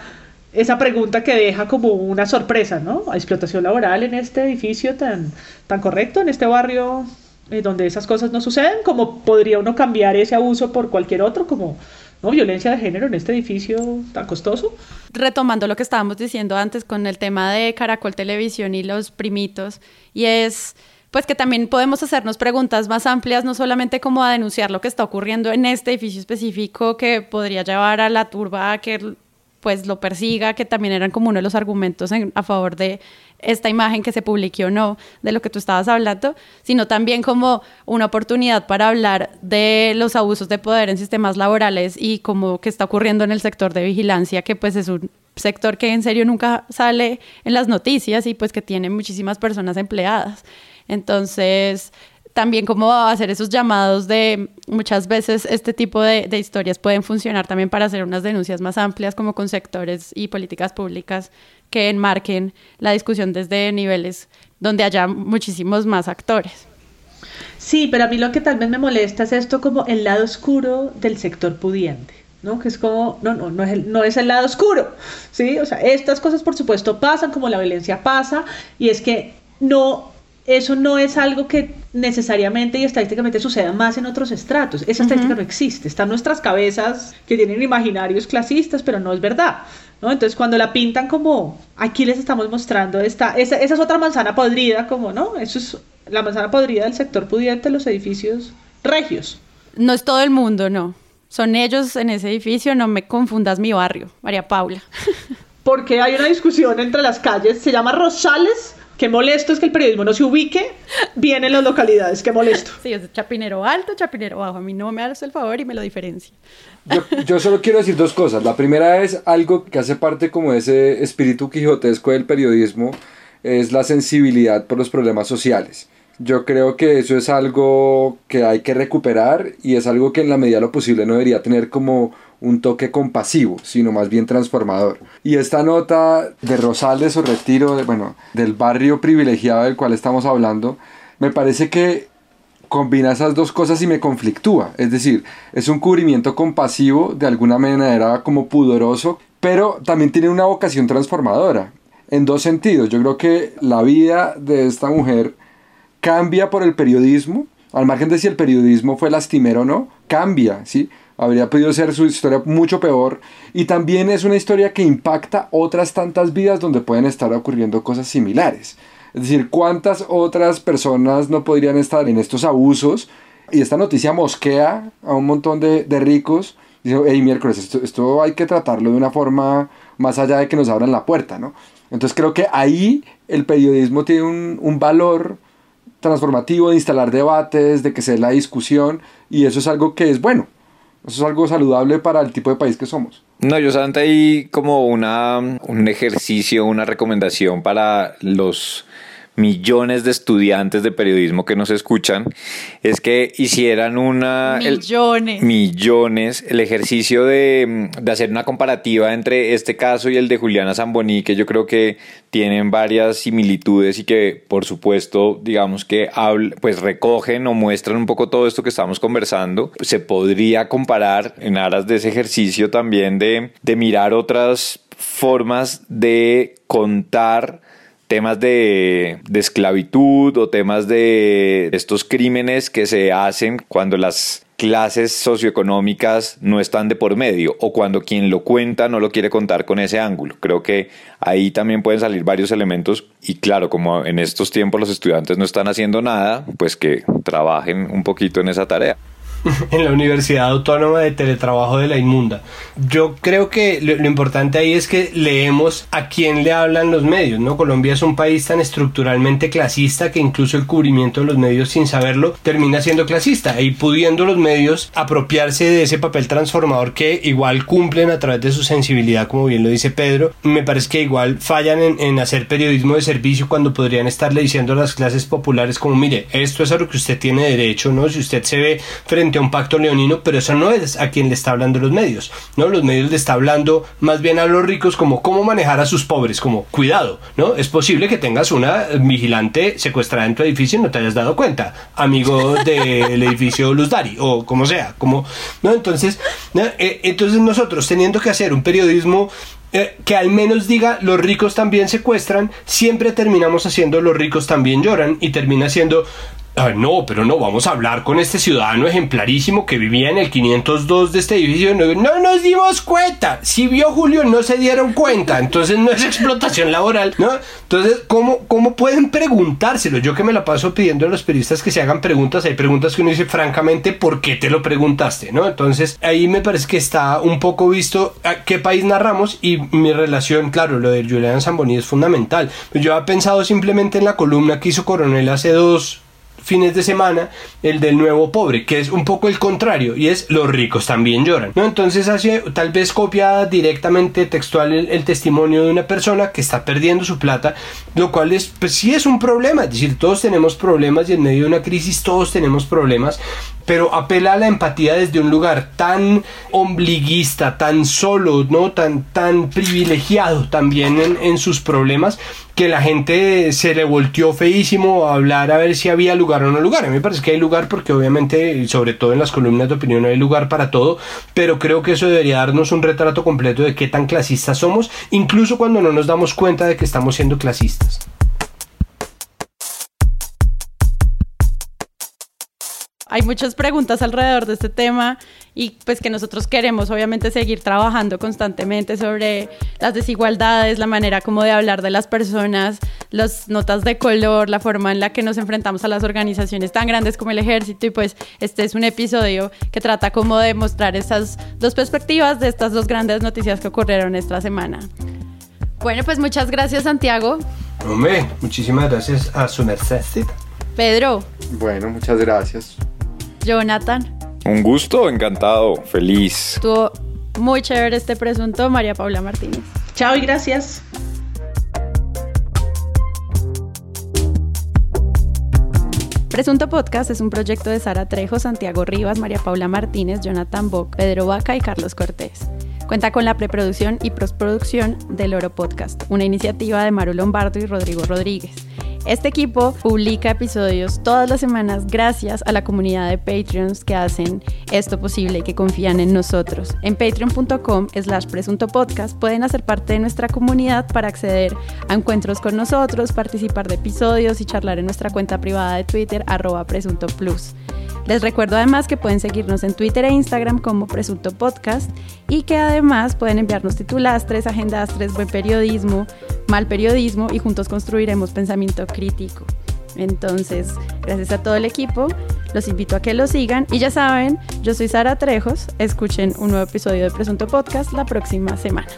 esa pregunta que deja como una sorpresa, ¿no? Explotación laboral en este edificio tan, tan correcto, en este barrio eh, donde esas cosas no suceden, como podría uno cambiar ese abuso por cualquier otro, como ¿no? violencia de género en este edificio tan costoso. Retomando lo que estábamos diciendo antes con el tema de Caracol Televisión y los primitos, y es pues que también podemos hacernos preguntas más amplias, no solamente como a denunciar lo que está ocurriendo en este edificio específico que podría llevar a la turba a que pues lo persiga, que también eran como uno de los argumentos a favor de esta imagen que se publique o no, de lo que tú estabas hablando, sino también como una oportunidad para hablar de los abusos de poder en sistemas laborales y como que está ocurriendo en el sector de vigilancia, que pues es un sector que en serio nunca sale en las noticias y pues que tiene muchísimas personas empleadas. Entonces, también como hacer esos llamados de muchas veces este tipo de, historias pueden funcionar también para hacer unas denuncias más amplias como con sectores y políticas públicas que enmarquen la discusión desde niveles donde haya muchísimos más actores. Sí, pero a mí lo que tal vez me molesta es esto como el lado oscuro del sector pudiente. ¿no? Que es como, no, no, no es, el, no es el lado oscuro, ¿sí? O sea, estas cosas por supuesto pasan, como la violencia pasa, y es que no eso no es algo que necesariamente y estadísticamente suceda más en otros estratos. Esa estadística no existe. Está en nuestras cabezas que tienen imaginarios clasistas, pero no es verdad. ¿no? Entonces, cuando la pintan como aquí les estamos mostrando esta, esa, esa es otra manzana podrida, como, ¿no? Eso es la manzana podrida del sector pudiente, los edificios regios. No es todo el mundo, no. Son ellos en ese edificio, no me confundas mi barrio, María Paula. Porque hay una discusión entre las calles, se llama Rosales Qué molesto es que el periodismo no se ubique bien en las localidades, qué molesto. Sí, es Chapinero alto, Chapinero bajo. A mí no me hace el favor y me lo diferencia. Yo, solo quiero decir dos cosas. La primera es algo que hace parte como de ese espíritu quijotesco del periodismo, es la sensibilidad por los problemas sociales. Yo creo que eso es algo que hay que recuperar y es algo que en la medida de lo posible no debería tener como un toque compasivo, sino más bien transformador. Y esta nota de Rosales o Retiro, bueno, del barrio privilegiado del cual estamos hablando, me parece que combina esas dos cosas y me conflictúa. Es decir, es un cubrimiento compasivo, de alguna manera como pudoroso, pero también tiene una vocación transformadora. En dos sentidos. Yo creo que la vida de esta mujer cambia por el periodismo, al margen de si el periodismo fue lastimero o no, cambia, ¿sí? Habría podido ser su historia mucho peor. Y también es una historia que impacta otras tantas vidas donde pueden estar ocurriendo cosas similares. Es decir, ¿cuántas otras personas no podrían estar en estos abusos? Y esta noticia mosquea a un montón de, ricos. Dice, hey, miércoles, esto, esto, hay que tratarlo de una forma más allá de que nos abran la puerta, ¿no? Entonces creo que ahí el periodismo tiene un, un valor transformativo de instalar debates, de que se dé la discusión, y eso es algo que es bueno. Eso es algo saludable para el tipo de país que somos. No, yo solamente ahí como una, un ejercicio, una recomendación para los millones de estudiantes de periodismo que nos escuchan, es que hicieran una... Millones. El, millones. El ejercicio de, de, hacer una comparativa entre este caso y el de Juliana Zamboní, que yo creo que tienen varias similitudes y que, por supuesto, digamos que pues recogen o muestran un poco todo esto que estamos conversando. Se podría comparar en aras de ese ejercicio también de, de mirar otras formas de contar temas de, esclavitud o temas de estos crímenes que se hacen cuando las clases socioeconómicas no están de por medio o cuando quien lo cuenta no lo quiere contar con ese ángulo. Creo que ahí también pueden salir varios elementos y claro, como en estos tiempos los estudiantes no están haciendo nada, pues que trabajen un poquito en esa tarea. en la Universidad Autónoma de Teletrabajo de la Inmunda. Yo creo que lo, importante ahí es que leemos a quién le hablan los medios, ¿no? Colombia es un país tan estructuralmente clasista que incluso el cubrimiento de los medios sin saberlo termina siendo clasista y pudiendo los medios apropiarse de ese papel transformador que igual cumplen a través de su sensibilidad, como bien lo dice Pedro, me parece que igual fallan en, en hacer periodismo de servicio cuando podrían estarle diciendo a las clases populares como mire, esto es a lo que usted tiene derecho, ¿no? Si usted se ve frente frente a un pacto leonino, pero eso no es a quien le está hablando los medios, ¿no? Los medios le está hablando más bien a los ricos como cómo manejar a sus pobres, como cuidado, ¿no? Es posible que tengas una vigilante secuestrada en tu edificio y no te hayas dado cuenta, amigo del edificio Luz Dari, o como sea, como, ¿no? Entonces, eh, entonces nosotros teniendo que hacer un periodismo eh, que al menos diga los ricos también secuestran, siempre terminamos haciendo los ricos también lloran y termina siendo No, pero no, vamos a hablar con este ciudadano ejemplarísimo que vivía en el 502 de este edificio. No, no nos dimos cuenta. Si vio Julio, no se dieron cuenta. Entonces no es explotación laboral, ¿no? Entonces, ¿cómo, ¿cómo pueden preguntárselo? Yo que me la paso pidiendo a los periodistas que se hagan preguntas. Hay preguntas que uno dice, francamente, ¿por qué te lo preguntaste? ¿No? Entonces, ahí me parece que está un poco visto a qué país narramos y mi relación, claro, lo de Julian Zamboni es fundamental. Yo he pensado simplemente en la columna que hizo Coronel hace dos fines de semana el del nuevo pobre, que es un poco el contrario, y es los ricos también lloran, ¿no? Entonces hace tal vez copia directamente textual el, testimonio de una persona que está perdiendo su plata, lo cual es, pues sí es un problema, es decir, todos tenemos problemas y en medio de una crisis todos tenemos problemas, pero apela a la empatía desde un lugar tan ombliguista, tan solo, ¿no? Tan, tan privilegiado también en, en sus problemas, que la gente se le volteó feísimo a hablar a ver si había lugar o no lugar. A mí me parece que hay lugar porque obviamente, sobre todo en las columnas de opinión, hay lugar para todo, pero creo que eso debería darnos un retrato completo de qué tan clasistas somos, incluso cuando no nos damos cuenta de que estamos siendo clasistas. Hay muchas preguntas alrededor de este tema y pues que nosotros queremos obviamente seguir trabajando constantemente sobre las desigualdades, la manera como de hablar de las personas, las notas de color, la forma en la que nos enfrentamos a las organizaciones tan grandes como el ejército y pues este es un episodio que trata como de mostrar esas dos perspectivas de estas dos grandes noticias que ocurrieron esta semana. Bueno, pues muchas gracias Santiago. Hombre, muchísimas gracias a su merced. Pedro. Bueno, muchas gracias. Jonathan. Un gusto, encantado, feliz. Estuvo muy chévere este presunto, María Paula Martínez. Chao y gracias. Presunto Podcast es un proyecto de Sara Trejo, Santiago Rivas, María Paula Martínez, Jonathan Bock, Pedro Vaca y Carlos Cortés. Cuenta con la preproducción y postproducción del Oro Podcast, una iniciativa de Maru Lombardo y Rodrigo Rodríguez. Este equipo publica episodios todas las semanas gracias a la comunidad de Patreons que hacen esto posible y que confían en nosotros. En patreon.com slash presunto podcast pueden hacer parte de nuestra comunidad para acceder a encuentros con nosotros, participar de episodios y charlar en nuestra cuenta privada de Twitter arroba presunto plus. Les recuerdo además que pueden seguirnos en Twitter e Instagram como Presunto Podcast y que además pueden enviarnos titulastres, agendastres, buen periodismo, mal periodismo y juntos construiremos pensamiento crítico. Entonces, gracias a todo el equipo, los invito a que lo sigan y ya saben, yo soy Sara Trejos, escuchen un nuevo episodio de Presunto Podcast la próxima semana.